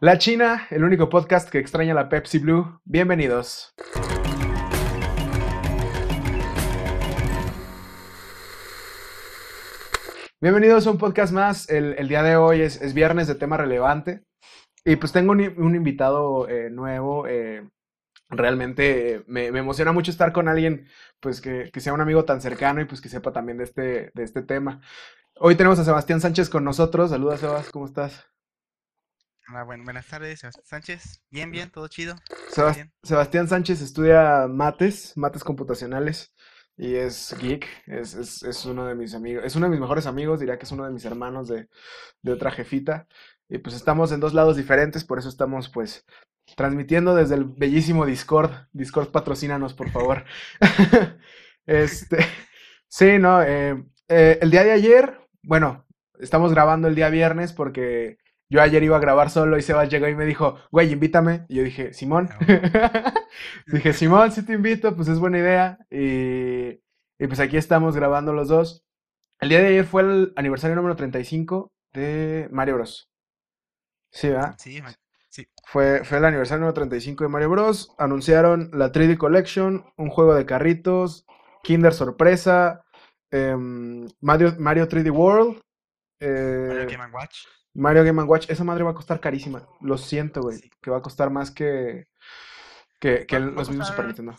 La China, el único podcast que extraña la Pepsi Blue. Bienvenidos. Bienvenidos a un podcast más. El, día de hoy es, viernes de tema relevante. Y pues tengo un, invitado eh, nuevo. Eh, realmente me, emociona mucho estar con alguien pues que, sea un amigo tan cercano y pues que sepa también de este, de este tema. Hoy tenemos a Sebastián Sánchez con nosotros. Saluda, Sebas, ¿cómo estás? Hola, buenas tardes, Sebastián Sánchez. Bien, bien, todo chido. Sebastián Sánchez estudia mates, mates computacionales y es geek, es, es, es, uno de mis amigos, es uno de mis mejores amigos, diría que es uno de mis hermanos de, de otra jefita. Y pues estamos en dos lados diferentes, por eso estamos pues transmitiendo desde el bellísimo Discord. Discord, patrocínanos, por favor. este, sí, no, eh, eh, el día de ayer, bueno, estamos grabando el día viernes porque yo ayer iba a grabar solo y Sebas llegó y me dijo, güey, invítame. Y yo dije, Simón. Ah, dije, Simón, si te invito, pues es buena idea. Y, y, pues aquí estamos grabando los dos. El día de ayer fue el aniversario número 35 de Mario Bros. Sí, ¿verdad? Sí, sí. Fue, fue el aniversario número 35 de Mario Bros. Anunciaron la 3D Collection, un juego de carritos, Kinder Sorpresa, em, Mario, Mario 3D World. Eh, Mario Game Watch. Mario Game Watch, esa madre va a costar carísima. Lo siento, güey. Que va a costar más que, que, que los mismos Super Nintendo.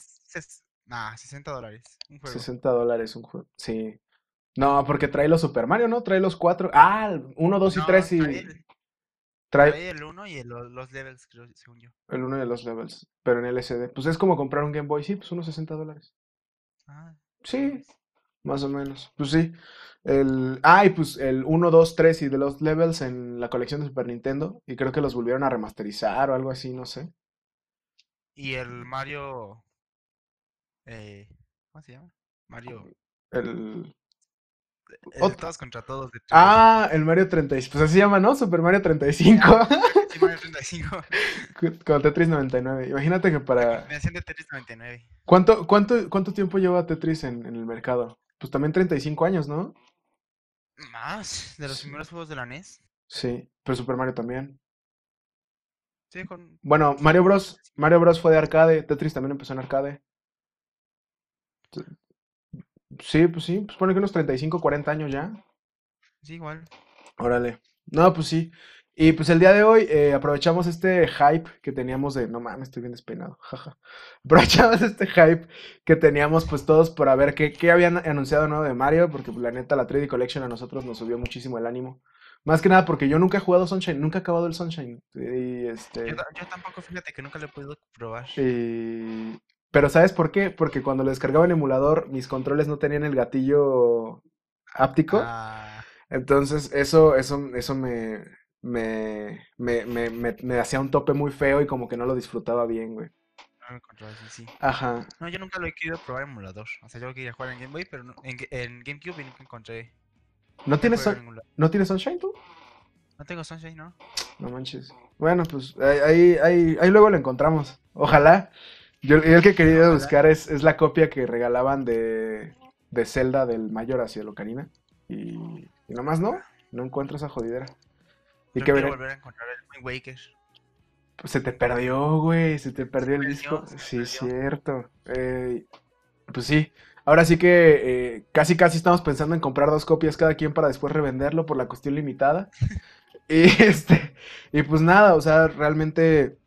Nah, 60 dólares. 60 dólares un juego. Sí. No, porque trae los Super Mario, ¿no? Trae los cuatro. Ah, 1, 2 y 3 y. Trae, el 1 y los levels, creo, según yo. El 1 y los levels, pero en LCD. Pues es como comprar un Game Boy, sí, pues unos 60 dólares. Ah. Sí, más o menos. Pues sí. El, ah, y pues el 1, 2, 3 y de los levels en la colección de Super Nintendo. Y creo que los volvieron a remasterizar o algo así, no sé. Y el Mario. Eh, ¿Cómo se llama? Mario. El. el todos contra todos. De ah, el Mario 35. Pues así se llama, ¿no? Super Mario 35. sí, Mario 35. Con Tetris 99. Imagínate que para. Me hacían de Tetris 99. ¿Cuánto, cuánto, cuánto tiempo lleva Tetris en, en el mercado? Pues también 35 años, ¿no? Más, de los primeros juegos de la NES. Sí, pero Super Mario también. Sí, con... Bueno, Mario Bros. Mario Bros fue de arcade, Tetris también empezó en arcade. Sí, pues sí, pues pone que unos 35, 40 años ya. Sí, igual. Órale. No, pues sí. Y pues el día de hoy eh, aprovechamos este hype que teníamos de, no mames, estoy bien despeinado, jaja. Aprovechamos este hype que teníamos pues todos por ver qué, qué habían anunciado nuevo de Mario, porque pues, la neta la 3D Collection a nosotros nos subió muchísimo el ánimo. Más que nada porque yo nunca he jugado Sunshine, nunca he acabado el Sunshine. Y este... Yo, tampoco, fíjate que nunca lo he podido probar. Pero ¿sabes por qué? Porque cuando lo descargaba en emulador, mis controles no tenían el gatillo áptico. Ah. Entonces, eso, eso, eso me, me, me, me, me, hacía un tope muy feo y como que no lo disfrutaba bien, güey. No me sí. Ajá. No, yo nunca lo he querido probar en emulador. O sea, yo quería jugar en Game Boy, pero en, en GameCube nunca encontré. ¿No tienes, ¿No tienes Sunshine tú? No tengo Sunshine, ¿no? No manches. Bueno, pues ahí, ahí, ahí luego lo encontramos. Ojalá. Yo, el que quería buscar es, es la copia que regalaban de, de Zelda del Mayor hacia el Ocarina. Y, y nomás no, no encuentro esa jodidera. Y que volver a encontrar el Waker. Pues se te perdió, güey, se te perdió el disco. Sí, cierto. Eh, pues sí. Ahora sí que eh, casi casi estamos pensando en comprar dos copias cada quien para después revenderlo por la cuestión limitada. y este, y pues nada, o sea, realmente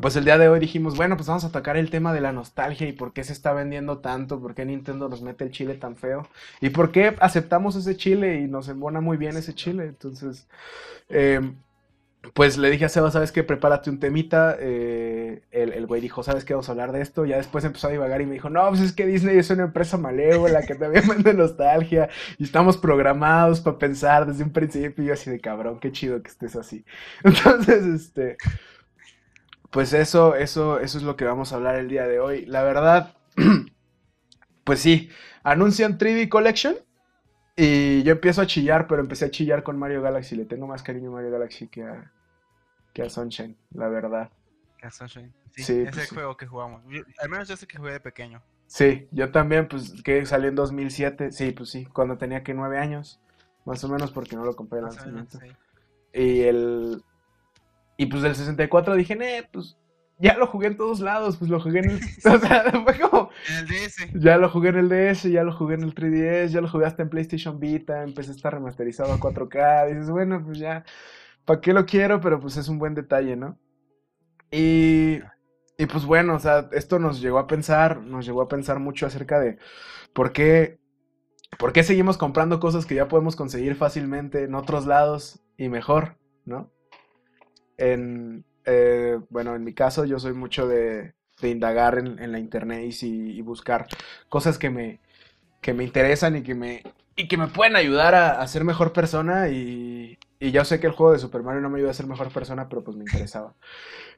pues el día de hoy dijimos, bueno, pues vamos a tocar el tema de la nostalgia y por qué se está vendiendo tanto, por qué Nintendo nos mete el chile tan feo y por qué aceptamos ese chile y nos embona muy bien ese chile. Entonces, eh, pues le dije a Seba, ¿sabes qué? Prepárate un temita. Eh, el, güey dijo, ¿sabes qué? Vamos a hablar de esto. Ya después empezó a divagar y me dijo, no, pues es que Disney es una empresa malévola que también vende nostalgia y estamos programados para pensar desde un principio. Y yo así de cabrón, qué chido que estés así. Entonces, este pues eso, eso, eso es lo que vamos a hablar el día de hoy. La verdad, pues sí, anuncian 3D Collection y yo empiezo a chillar, pero empecé a chillar con Mario Galaxy. Le tengo más cariño a Mario Galaxy que a, que a Sunshine, la verdad. Que a Sunshine. Sí, ese pues juego que jugamos. al menos yo sé que jugué de pequeño. Sí, yo también, pues que salió en 2007. Sí, pues sí, cuando tenía que nueve años, más o menos, porque no lo compré el lanzamiento. Y el, Y pues del 64 dije, eh, pues ya lo jugué en todos lados, pues lo jugué en el... O sea, fue como... En el DS. Ya lo jugué en el DS, ya lo jugué en el 3DS, ya lo jugué hasta en PlayStation Vita, empecé a estar remasterizado a 4K. Dices, bueno, pues ya, ¿para qué lo quiero? Pero pues es un buen detalle, ¿no? Y, y pues bueno, o sea, esto nos llegó a pensar, nos llegó a pensar mucho acerca de por qué, por qué seguimos comprando cosas que ya podemos conseguir fácilmente en otros lados y mejor, ¿no? En, eh, bueno, en mi caso yo soy mucho de, de indagar en, en la internet y, y buscar cosas que me, que me interesan y que me, y que me pueden ayudar a, a ser mejor persona y, y yo sé que el juego de Super Mario no me ayuda a ser mejor persona, pero pues me interesaba.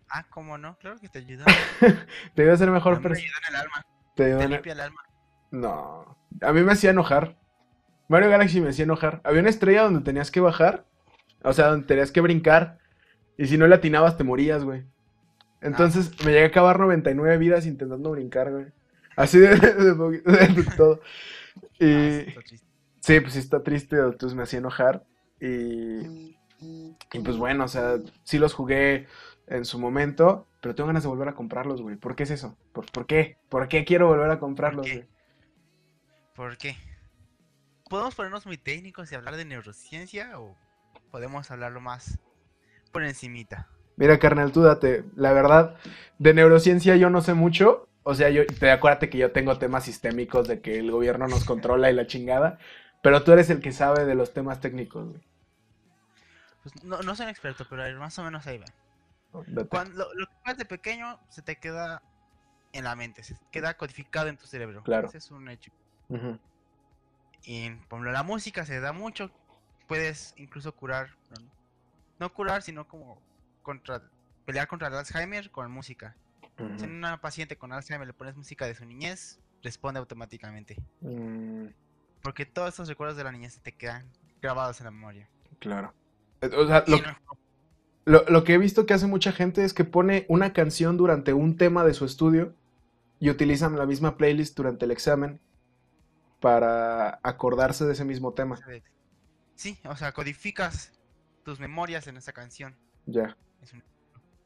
Ah, ¿cómo no? Claro que te ayuda. Te ayuda a ser mejor persona. ayuda en el alma. Te ayuda Te en- limpia el alma. No, a mí me hacía enojar. Mario Galaxy me hacía enojar. Había una estrella donde tenías que bajar, o sea, donde tenías que brincar, y si no le atinabas te morías, güey. Entonces me llegué a acabar 99 vidas intentando brincar, güey. Así de, de- de poqui- de todo. Ah, Y está triste. sí, pues sí está triste, entonces me hacía enojar. Y, y pues bueno, o sea, sí los jugué en su momento, pero tengo ganas de volver a comprarlos, güey. ¿Por qué es eso? ¿Por, por qué? ¿Por qué quiero volver a comprarlos, güey? ¿Por qué? ¿Podemos ponernos muy técnicos y hablar de neurociencia o podemos hablarlo más por encimita? Mira, carnal, tú date. La verdad, de neurociencia yo no sé mucho. O sea, yo te acuérdate que yo tengo temas sistémicos de que el gobierno nos controla y la chingada. Pero tú eres el que sabe de los temas técnicos, güey. Pues no, no soy un experto, pero más o menos ahí va. Date. Cuando lo, que haces de pequeño se te queda en la mente, se queda codificado en tu cerebro. Claro. Ese es un hecho. Y por ejemplo, la música se da mucho. Puedes incluso curar, no, curar, sino como contra, pelear contra el Alzheimer con música. Si a ujú. una paciente con Alzheimer le pones música de su niñez, responde automáticamente. Mm, Porque todos esos recuerdos de la niñez te quedan grabados en la memoria. claro. Eh, O sea, lo, en lo- lo que he visto que hace mucha gente es que pone una canción durante un tema de su estudio y utilizan la misma playlist durante el examen para acordarse de ese mismo tema. Sí, o sea, codificas tus memorias en esa canción. Ya. Es un-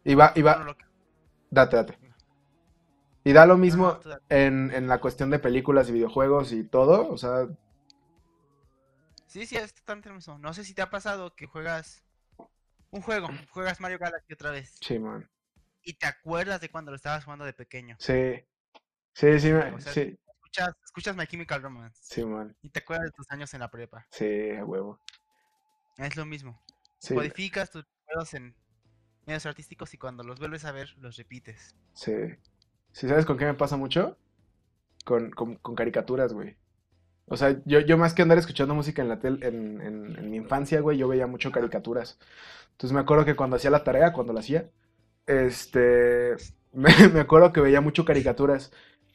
Y va, y va, Date, date. Y da lo mismo no, en, en la cuestión de películas y videojuegos y todo. O sea, Sí, sí, es totalmente lo mismo. No sé si te ha pasado que juegas un juego, juegas Mario Galaxy otra vez sí, man. y te acuerdas de cuando lo estabas jugando de pequeño. Sí. Sí, sí, me- O sea, sí, Escuchas, escuchas My Chemical Romance sí, man. y te acuerdas de tus años en la prepa. Sí, a huevo. Es lo mismo. Sí, Codificas tus recuerdos en medios artísticos y cuando los vuelves a ver, los repites. sí. ¿Sí sabes con qué me pasa mucho? Con, con, con caricaturas, güey. O sea, yo, yo más que andar escuchando música en la tel, en, en, en mi infancia, güey, yo veía mucho caricaturas. Entonces me acuerdo que cuando hacía la tarea, cuando la hacía, este, me, me acuerdo que veía mucho caricaturas.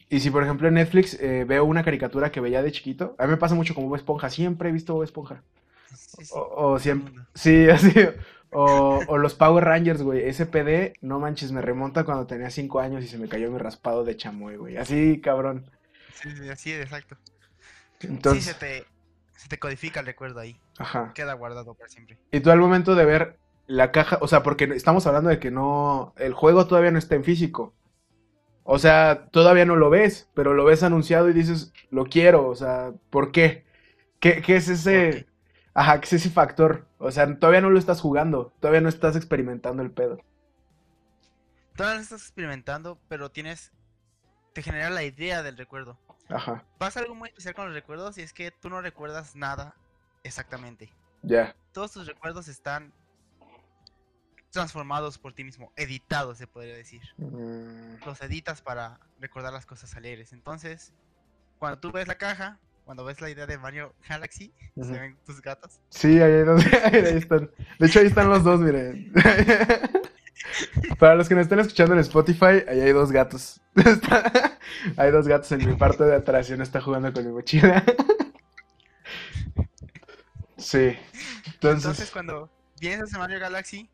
Y si por ejemplo en Netflix eh, veo una caricatura que veía de chiquito, a mí me pasa mucho como Bob Esponja, siempre he visto Bob Esponja. Sí, sí, O, siempre, sí, así, o, o los Power Rangers, güey, SPD, no manches, me remonta cuando tenía 5 años y se me cayó mi raspado de chamoy, güey, así, cabrón. Sí, sí, así es, exacto. Entonces, Sí, se te, se te codifica el recuerdo ahí. ajá. Queda guardado para siempre. Y tú al momento de ver la caja, o sea, porque estamos hablando de que no, el juego todavía no está en físico. O sea, todavía no lo ves, pero lo ves anunciado y dices, lo quiero, o sea, ¿por qué? ¿Qué, qué es ese, ajá, qué es ese factor? O sea, todavía no lo estás jugando, todavía no estás experimentando el pedo. Todavía lo estás experimentando, pero tienes. Te genera la idea del recuerdo. Ajá, Pasa algo muy especial con los recuerdos y es que tú no recuerdas nada exactamente. ya, Todos tus recuerdos están transformados por ti mismo, editados, se podría decir. Mm, Los editas para recordar las cosas alegres. Entonces, cuando tú ves la caja, cuando ves la idea de Mario Galaxy, se ven tus gatos. Sí, ahí, hay dos- ahí están. De hecho, ahí están los dos, miren. Para los que nos estén escuchando en Spotify, ahí hay dos gatos. Hay dos gatos en mi parte de atrás y uno está jugando con mi mochila. Sí. Entonces, Entonces, cuando vienes a Mario Galaxy,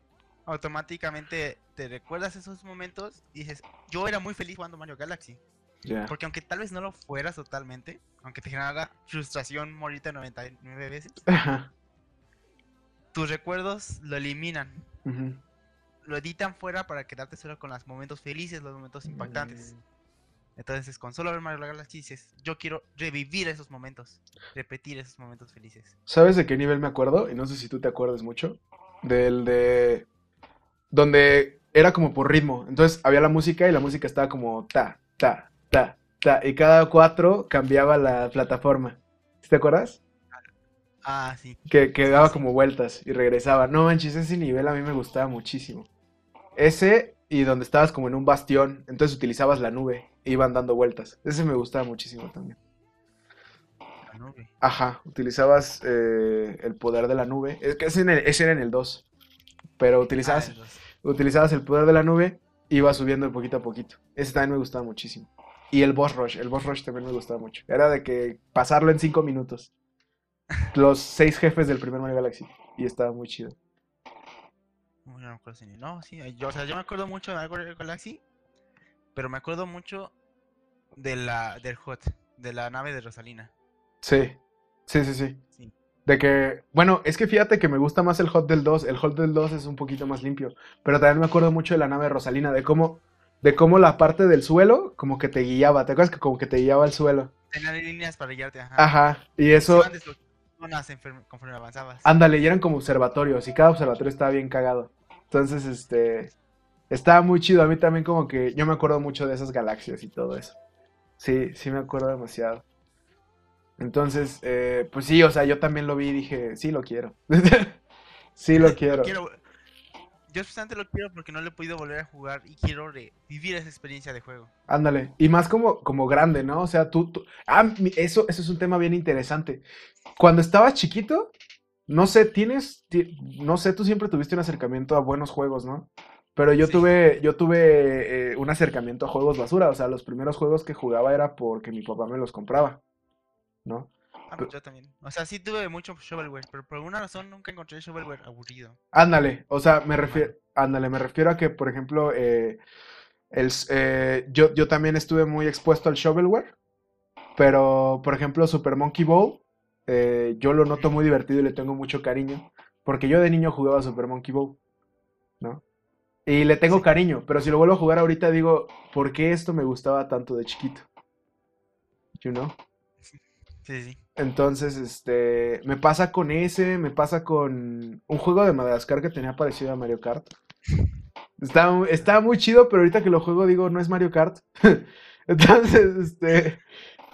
automáticamente te recuerdas esos momentos y dices, yo era muy feliz jugando Mario Galaxy. Porque aunque tal vez no lo fueras totalmente, aunque te generara frustración morirte 99 veces, Ajá. tus recuerdos lo eliminan. Lo editan fuera para quedarte solo con los momentos felices, los momentos impactantes. Mm. Entonces, con solo ver Mario Galaxy dices, yo quiero revivir esos momentos, repetir esos momentos felices. ¿Sabes de qué nivel me acuerdo? Y no sé si tú te acuerdas mucho. Del de... Donde era como por ritmo. Entonces había la música y la música estaba como ta, ta, ta, ta. Y cada cuatro cambiaba la plataforma. ¿Sí ¿Te acuerdas? Ah, sí. Que, que Sí, daba sí. como vueltas y regresaba. No manches, ese nivel a mí me gustaba muchísimo. Ese y donde estabas como en un bastión. Entonces utilizabas la nube. e Iban dando vueltas. Ese me gustaba muchísimo también. La nube. Ajá, utilizabas eh, el poder de la nube. Es que ese, en el- ese era en el 2. Pero Ah, utilizabas, el dos. utilizabas el poder de la nube y ibas subiendo de poquito a poquito. Ese también me gustaba muchísimo. Y el boss rush, el boss rush también me gustaba mucho. Era de que pasarlo en 5 minutos. Los seis jefes del primer Mario Galaxy. Y estaba muy chido. No, no me acuerdo si ni- No, sí, yo, o sea, yo me acuerdo mucho de Mario Galaxy, pero me acuerdo mucho de la del Hot, de la nave de Rosalina. Sí, sí, sí, sí. Sí. De que, bueno, es que fíjate que me gusta más el Hot del 2. El Hot del 2 es un poquito más limpio. Pero también me acuerdo mucho de la nave de Rosalina, de cómo, de cómo la parte del suelo como que te guiaba. ¿Te acuerdas que como que te guiaba el suelo? Tenía líneas para guiarte, ajá. Ajá, y eso, conforme avanzabas. ándale, y eran como observatorios, y cada observatorio estaba bien cagado. Entonces, este, estaba muy chido. A mí también como que yo me acuerdo mucho de esas galaxias y todo eso. Sí, sí me acuerdo demasiado. Entonces, eh, pues sí, o sea, yo también lo vi y dije, sí lo quiero. Sí lo quiero. Quiero- Yo especialmente lo quiero porque no lo he podido volver a jugar y quiero revivir esa experiencia de juego. Ándale. Y más como, como grande, ¿no? O sea, tú, tú- Ah, eso, eso es un tema bien interesante. Cuando estabas chiquito, no sé, tienes, ti- no sé, tú siempre tuviste un acercamiento a buenos juegos, ¿no? Pero yo Sí. tuve, yo tuve eh, un acercamiento a juegos basura. O sea, los primeros juegos que jugaba era porque mi papá me los compraba, ¿no? Ah, pues yo también. O sea, sí tuve mucho shovelware, pero por alguna razón nunca encontré shovelware aburrido. Ándale, o sea, me refiero, ándale, me refiero a que, por ejemplo, eh, el, eh, yo, yo también estuve muy expuesto al shovelware, pero, por ejemplo, Super Monkey Ball, eh, yo lo noto muy divertido y le tengo mucho cariño, porque yo de niño jugaba Super Monkey Ball, ¿no? Y le tengo Sí. cariño, pero si lo vuelvo a jugar ahorita digo, ¿por qué esto me gustaba tanto de chiquito? You know? Sí, sí. Entonces, este, me pasa con ese, me pasa con un juego de Madagascar que tenía parecido a Mario Kart. Está, está muy chido, pero ahorita que lo juego digo, no es Mario Kart. Entonces, este,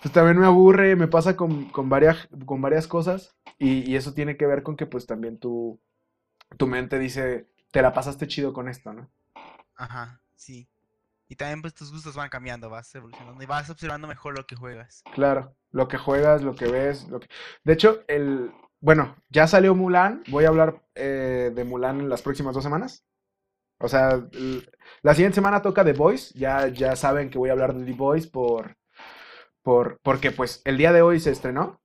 pues también me aburre, me pasa con, con varias, con varias cosas y, y eso tiene que ver con que pues también tu, tu mente dice, te la pasaste chido con esto, ¿no? Ajá, sí. Y también pues tus gustos van cambiando, vas evolucionando y vas observando mejor lo que juegas. Claro, lo que juegas, lo que ves, lo que... De hecho, el... Bueno, ya salió Mulan, voy a hablar eh, de Mulan en las próximas dos semanas. O sea, la siguiente semana toca The Voice, ya, ya saben que voy a hablar de The Voice por, por, porque pues el día de hoy se estrenó,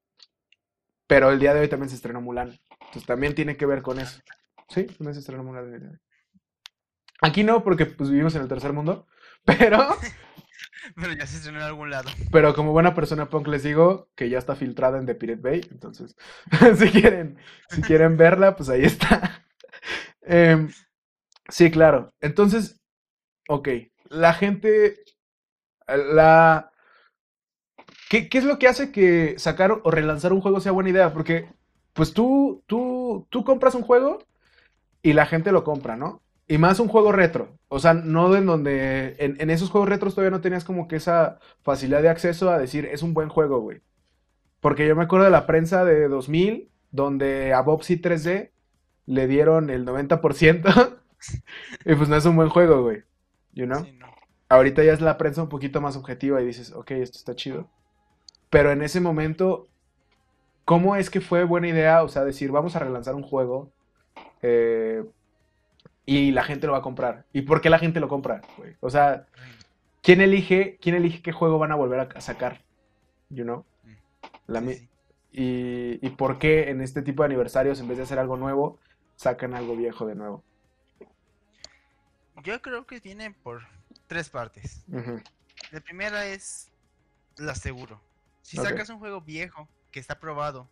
pero el día de hoy también se estrenó Mulan. Entonces también tiene que ver con eso. Sí, también se estrenó Mulan. Aquí no, porque pues vivimos en el tercer mundo, pero... Pero ya se estrenó en algún lado. Pero como buena persona punk les digo que ya está filtrada en The Pirate Bay, entonces si quieren, si quieren verla, pues ahí está. Em, sí, claro. Entonces, ok, la gente, la... ¿Qué, qué es lo que hace que sacar o relanzar un juego sea buena idea? Porque, pues tú, tú, tú compras un juego y la gente lo compra, ¿no? Y más un juego retro. O sea, no en donde. En, en esos juegos retros todavía no tenías como que esa facilidad de acceso a decir, es un buen juego, güey. Porque yo me acuerdo de la prensa de 2000, donde a Bobsy 3D le dieron el 90%. y pues no es un buen juego, güey. You know? Sí, no. Ahorita ya es la prensa un poquito más objetiva y dices, ok, esto está chido. Pero en ese momento, ¿cómo es que fue buena idea? O sea, decir, vamos a relanzar un juego eh, y la gente lo va a comprar. ¿Y por qué la gente lo compra, güey? O sea, ¿quién elige, quién elige qué juego van a volver a, a sacar? You know? La Sí, sí. y, y por qué en este tipo de aniversarios, en vez de hacer algo nuevo, sacan algo viejo de nuevo. Yo creo que viene por tres partes. La primera es lo seguro. Si sacas un juego viejo que está probado,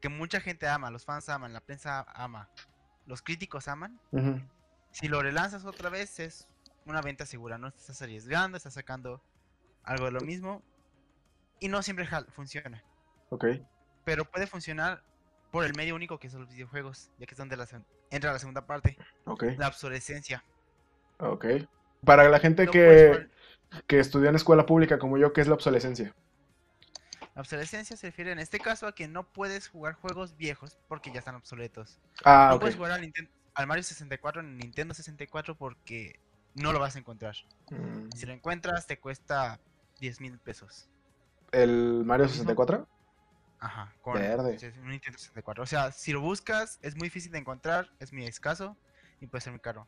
que mucha gente ama, los fans aman, la prensa ama, los críticos aman. Si lo relanzas otra vez es una venta segura, no te estás arriesgando, estás sacando algo de lo mismo y no siempre funciona. Ok. Pero puede funcionar por el medio único que son los videojuegos, ya que es donde la entra la segunda parte, Ok. la obsolescencia. Ok. Para la gente No que, que estudió en escuela pública como yo, ¿qué es la obsolescencia? La obsolescencia se refiere en este caso a que no puedes jugar juegos viejos porque ya están obsoletos. Ah, no puedes jugar al, Ninten- al Mario 64 en Nintendo 64 porque no lo vas a encontrar. Mm, Si lo encuentras te cuesta 10 mil pesos. ¿El Mario mismo. 64? Ajá, con Verde. un Nintendo 64. O sea, si lo buscas es muy difícil de encontrar, es muy escaso y puede ser muy caro.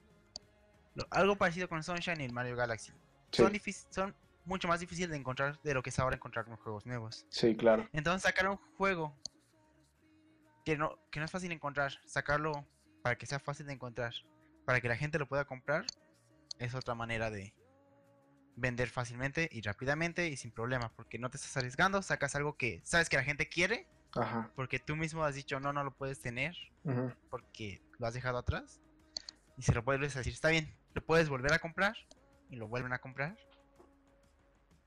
Lo- algo parecido con Sunshine y el Mario Galaxy. Sí, Son, son mucho más difíciles de encontrar de lo que es ahora encontrar los juegos nuevos. sí, claro. Entonces sacar un juego que no, que no es fácil de encontrar, sacarlo para que sea fácil de encontrar, para que la gente lo pueda comprar, es otra manera de vender fácilmente y rápidamente y sin problema, porque no te estás arriesgando, sacas algo que sabes que la gente quiere, Ajá. porque tú mismo has dicho no, no lo puedes tener, porque lo has dejado atrás, y se lo vuelves a decir, está bien, lo puedes volver a comprar, y lo vuelven a comprar.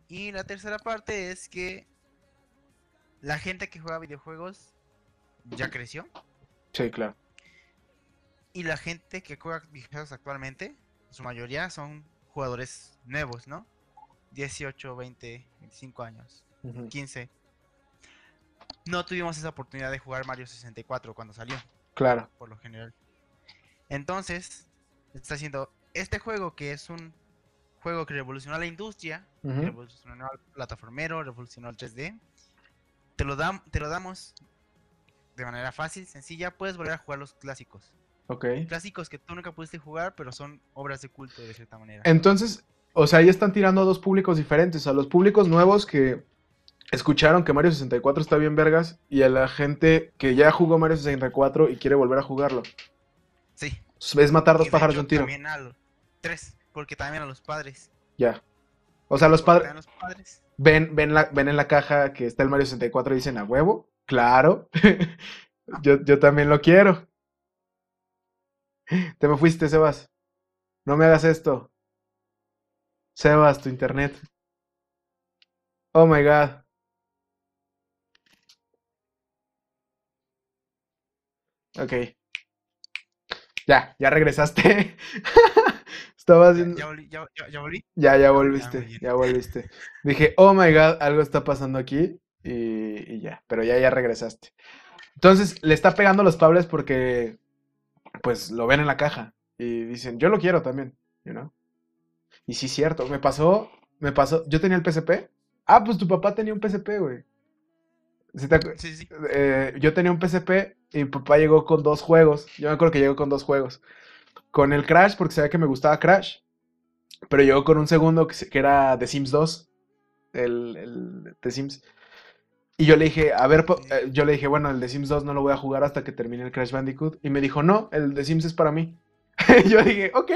Y la tercera parte es que la gente que juega videojuegos ya creció, Sí, claro. Y la gente que juega videojuegos actualmente, su mayoría son jugadores nuevos, ¿no? 18, 20, 25 años, ujú, 15. No tuvimos esa oportunidad de jugar Mario 64 cuando salió. Claro. por lo general. Entonces, está haciendo este juego que es un juego que revolucionó la industria, revolucionó al plataformero, revolucionó el 3D. Te lo, dam- te lo damos de manera fácil, sencilla, puedes volver a jugar los clásicos. Clásicos que tú nunca pudiste jugar, pero son obras de culto de cierta manera. Entonces, o sea, ahí están tirando a dos públicos diferentes. A los públicos nuevos que escucharon que Mario 64 está bien vergas y a la gente que ya jugó Mario 64 y quiere volver a jugarlo. Sí. Es matar dos pájaros de un tiro. También a los tres, porque también a los padres. Ya. O sea, los padres los padres. ven, ven, la, ven en la caja que está el Mario 64 y dicen a huevo. Claro. yo, yo también lo quiero. Te me fuiste, Sebas. No me hagas esto. Sebas, tu internet. Oh my god. Ok. Ya, ya regresaste. Estaba Ya, haciendo. ya ya- ya- ya volví. Ya, ya muy volviste, ya volviste. Dije, oh my god, algo está pasando aquí. Y, y ya, pero ya, ya regresaste. Entonces, le está pegando los pables porque, pues, lo ven en la caja. Y dicen, yo lo quiero también, you know? Y sí, cierto, me pasó, me pasó, yo tenía el PSP. Ah, pues tu papá tenía un PSP, güey. ¿Sí te acu- Sí, sí. eh, yo tenía un PSP y mi papá llegó con dos juegos. Yo me acuerdo que llegó con dos juegos. Con el Crash, porque sabía que me gustaba Crash. Pero llegó con un segundo que, se- que era The Sims 2. El, el The Sims. Y yo le dije, a ver, eh, yo le dije, bueno, el The Sims 2 no lo voy a jugar hasta que termine el Crash Bandicoot. Y me dijo, no, el The Sims es para mí. Yo dije, ok.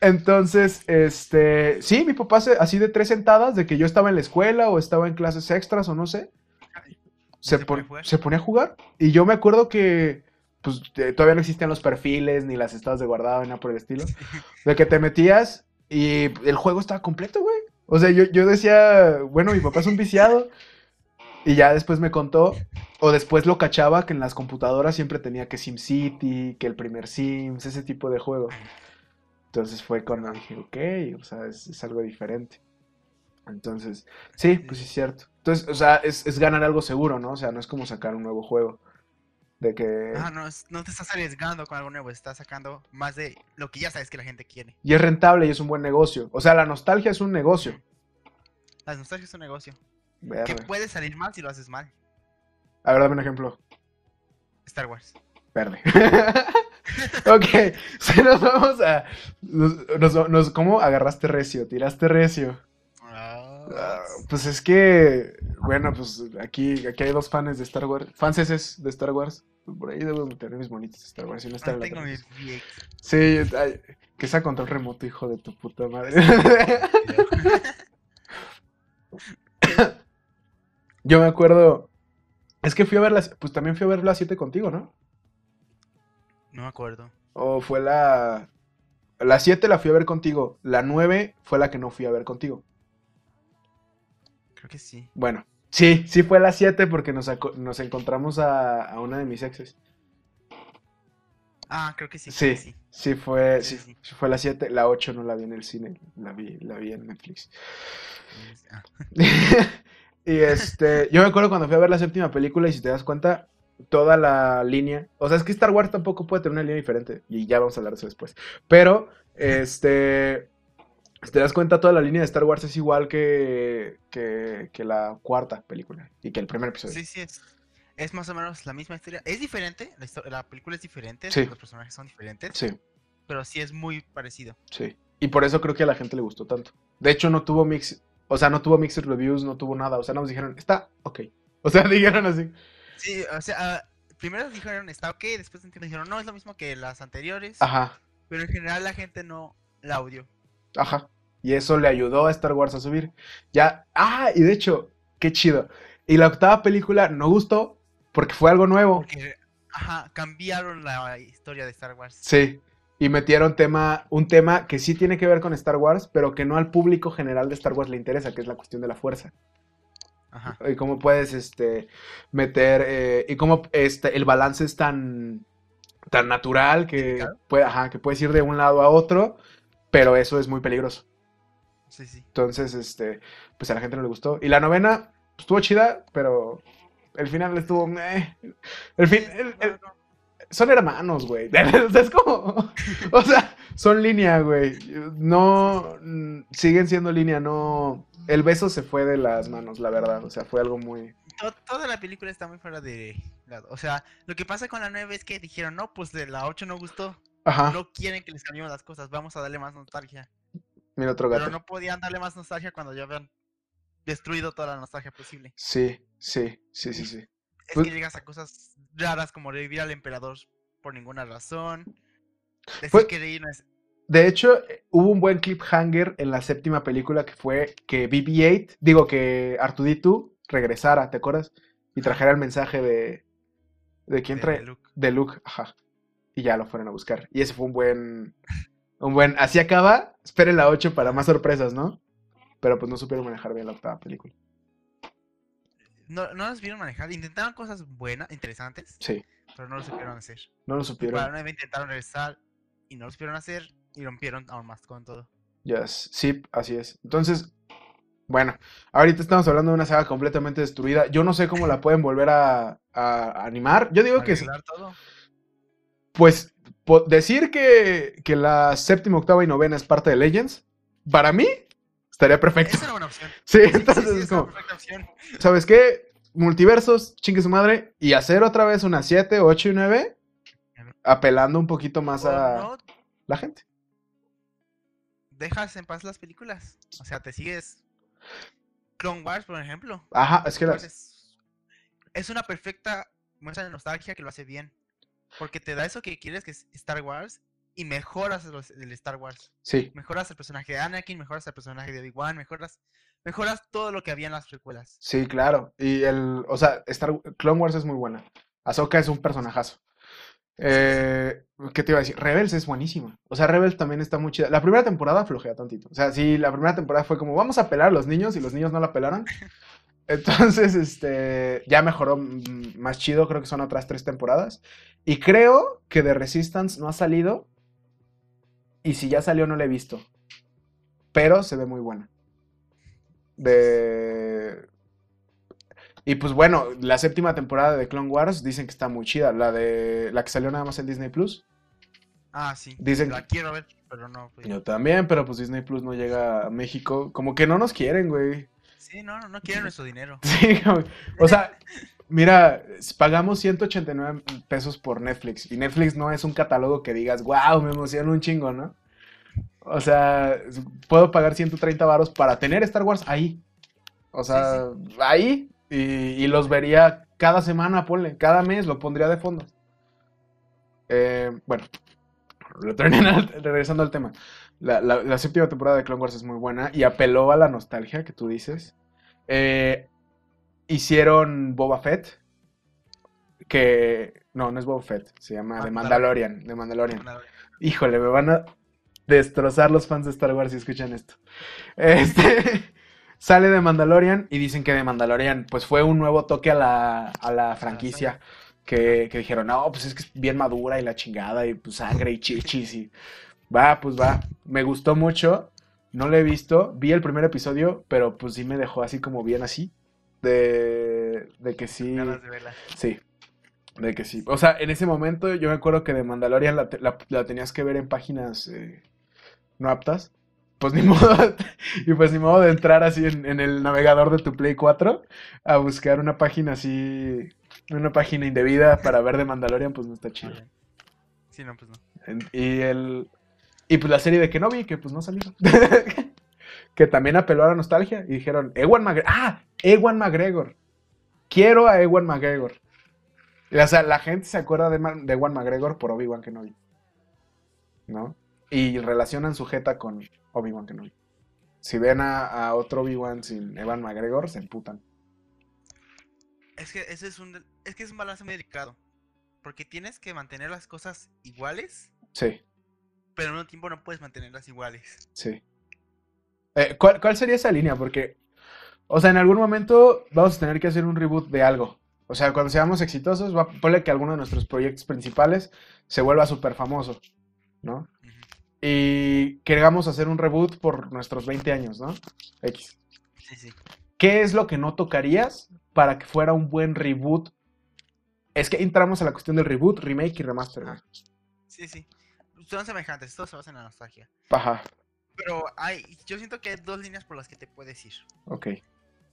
Entonces, este, sí, mi papá se- así de tres sentadas, de que yo estaba en la escuela o estaba en clases extras o no sé, se, pon- se ponía a jugar. Y yo me acuerdo que, pues, todavía no existían los perfiles, ni las estados de guardado, ni nada por el estilo. De que te metías y el juego estaba completo, güey. O sea, yo, yo decía, bueno, mi papá es un viciado. Y ya después me contó, o después lo cachaba que en las computadoras siempre tenía que SimCity, que el primer Sims, ese tipo de juegos. Entonces fue cuando dije, ok, o sea, es, algo diferente. Entonces, sí, pues es cierto. Entonces, o sea, es, es ganar algo seguro, ¿no? O sea, no es como sacar un nuevo juego. De que... Ah, no, no te estás arriesgando con algo nuevo, estás sacando más de lo que ya sabes que la gente quiere. Y es rentable y es un buen negocio. O sea, la nostalgia es un negocio. La nostalgia es un negocio. Que Verga. puede salir mal si lo haces mal. A ver, dame un ejemplo. Star Wars. Verde. ok, si nos vamos a... Nos- nos- ¿Cómo agarraste recio? Tiraste recio. Ah, pues es que, bueno, pues aquí, aquí hay dos fans de Star Wars. Fanses de Star Wars. Por ahí debo meter mis monitos de Star Wars. Si no están la tengo mis. Sí, ay, que sea control remoto, hijo de tu puta madre. Yo me acuerdo. Es que fui a ver las. Pues también fui a ver las 7 contigo, ¿no? No me acuerdo. ¿O fue la... La 7 la fui a ver contigo. La 9 fue la que no fui a ver contigo. Creo que sí. Bueno, sí, sí fue la 7 porque nos, encontramos a, a una de mis exes. Ah, creo que sí. Sí, que sí. sí fue, Sí, fue la 7. La 8 no la vi en el cine, la vi, la vi en Netflix. Ah, y este, yo me acuerdo cuando fui a ver la séptima película y si te das cuenta, toda la línea, o sea, es que Star Wars tampoco puede tener una línea diferente y ya vamos a hablar de eso después. Pero, este, si te das cuenta, toda la línea de Star Wars es igual que, que, que la cuarta película y que el primer episodio. Sí, sí, es, es más o menos la misma historia. Es diferente, la, película es diferente, Sí. los personajes son diferentes, Sí, pero sí es muy parecido. sí. Y por eso creo que a la gente le gustó tanto. De hecho, no tuvo mix, o sea, no tuvo mixed reviews, no tuvo nada. O sea, nos dijeron, está ok. O sea, dijeron así. Sí, o sea, ah, primero dijeron está ok, después dijeron no, es lo mismo que las anteriores, Ajá, pero en general la gente no la odió. Ajá. Y eso le ayudó a Star Wars a subir. Ya, ah, y de hecho, qué chido. Y la octava película no gustó porque fue algo nuevo. Porque, ajá, cambiaron la historia de Star Wars. Sí. Y metieron tema, un tema que sí tiene que ver con Star Wars, pero que no al público general de Star Wars le interesa, que es la cuestión de la fuerza. Ajá. Y cómo puedes este, meter, eh, y cómo este, el balance es tan, tan natural que, puede, ajá, que puedes ir de un lado a otro, pero eso es muy peligroso. Sí, sí. Entonces, este, pues a la gente no le gustó. Y la novena pues, estuvo chida, pero el final estuvo... meh. El fin, el- el- son hermanos, güey. Es como... O sea, son línea, güey. No... Siguen siendo línea, no... El beso se fue de las manos, la verdad. O sea, fue algo muy... To- toda la película está muy fuera de. O sea, lo que pasa con la 9 es que dijeron, no, pues de la 8 no gustó. Ajá. No quieren que les cambiemos las cosas, vamos a darle más nostalgia. Mira otro gato. Pero no podían darle más nostalgia cuando ya habían destruido toda la nostalgia posible. Sí, sí, sí, sí, sí. Es Pues- que llegas a cosas raras como revivir al emperador por ninguna razón. Decir Pues- que Rey no es... De hecho, eh, hubo un buen cliffhanger en la séptima película que fue que BB-8, digo que Artuditu regresara, ¿te acuerdas? Y trajera el mensaje de... ¿De quién de- trae? de Luke. De Luke, ajá. Y ya lo fueron a buscar. Y ese fue un buen... Un buen... Así acaba. Esperen la 8 para más sorpresas, ¿no? Pero pues no supieron manejar bien la octava película. No, no los vieron manejar. Intentaron cosas buenas, interesantes, Sí, pero no lo supieron hacer. no lo Y para supieron. 9 intentaron regresar y no lo supieron hacer y rompieron aún más con todo. Yes. Sí, así es. Entonces, bueno, ahorita estamos hablando de una saga completamente destruida. Yo no sé cómo la pueden volver a, a animar. Yo digo que, todo. Pues, decir que, que la séptima, octava y novena es parte de Legends, para mí, estaría perfecto. Es una buena opción. Sí, Sí, sí, entonces sí, es una como, perfecta opción. ¿sabes qué? Multiversos, chingue su madre, y hacer otra vez una 7, 8 y 9, apelando un poquito más O a no la gente. dejas en paz las películas. O sea, te sigues Clone Wars, por ejemplo. Ajá, es que las... es, es una perfecta muestra de nostalgia que lo hace bien. Porque te da eso que quieres que es Star Wars y mejoras los- el Star Wars. Sí, Mejoras el personaje de Anakin, mejoras el personaje de Obi-Wan, mejoras, mejoras todo lo que había en las precuelas. sí, claro. Y el, o sea, Star, Clone Wars es muy buena. Ahsoka es un personajazo. Eh, ¿qué te iba a decir? Rebels es buenísima. O sea, Rebels también está muy chida. La primera temporada flojea tantito. O sea, sí, la primera temporada fue como, vamos a pelar a los niños y los niños no la pelaron. Entonces, este, ya mejoró más chido. Creo que son otras tres temporadas. Y creo que de Resistance no ha salido. Y si ya salió, no la he visto. Pero se ve muy buena. De. Y pues bueno, la séptima temporada de Clone Wars dicen que está muy chida. La de. La que salió nada más en Disney Plus. Ah, sí. Dicen La quiero ver, pero no. pues, Yo también, pero pues Disney Plus no llega a México. Como que no nos quieren, güey. Sí, no, no, no quiero nuestro dinero. Sí. O sea, mira, pagamos 189 pesos por Netflix. Y Netflix no es un catálogo que digas, wow, me emociona un chingo, ¿no? O sea, puedo pagar 130 varos para tener Star Wars ahí. O sea, ahí. Y, y los vería cada semana, ponle. Cada mes lo pondría de fondo. Eh, bueno, regresando al tema. La, la- la séptima temporada de Clone Wars es muy buena y apeló a la nostalgia que tú dices. Eh, hicieron Boba Fett, que... No, no es Boba Fett, se llama Ah, The Mandalorian. Mandalorian, The Mandalorian. Mandalorian. Híjole, me van a destrozar los fans de Star Wars si escuchan esto. Este sale de Mandalorian y dicen que de Mandalorian pues fue un nuevo toque a la, a la franquicia. Que, que dijeron, no, pues es que es bien madura y la chingada y pues sangre y chichis y va, pues va. Me gustó mucho, no lo he visto, vi el primer episodio, pero pues sí me dejó así como bien así. De, de que sí. Ganas de verla. Sí, de que sí. O sea, en ese momento yo me acuerdo que de Mandalorian la, te- la- la tenías que ver en páginas eh, no aptas. Pues ni modo, y pues ni modo de entrar así en, en el navegador de tu Play 4 a buscar una página así, una página indebida para ver de Mandalorian, pues no está chido. Sí, no, pues no. Y el y pues la serie de Kenobi, que pues no salió. que también apeló a la nostalgia y dijeron, Ewan McGregor, ah, Ewan McGregor. Quiero a Ewan McGregor. O sea, la gente se acuerda de, Ewan McGregor por Obi-Wan Kenobi. ¿No? Y relacionan su jeta con Obi-Wan Kenobi. Si ven a, a otro Obi-Wan sin Ewan McGregor, se emputan. Es que ese es un es que es un balance muy delicado. Porque tienes que mantener las cosas iguales, Sí, pero al mismo tiempo no puedes mantenerlas iguales. sí. Eh, ¿cuál, cuál sería esa línea? Porque, o sea, en algún momento vamos a tener que hacer un reboot de algo. O sea, cuando seamos exitosos, va, ponle que alguno de nuestros proyectos principales se vuelva súper famoso, ¿no? Y queramos hacer un reboot por nuestros 20 años, ¿no? X. Sí, sí. ¿Qué es lo que no tocarías para que fuera un buen reboot? Es que entramos a la cuestión del reboot, remake y remaster. Sí, sí. Son semejantes, todos se basan en la nostalgia. Ajá, Pero hay, yo siento que hay dos líneas por las que te puedes ir. ok.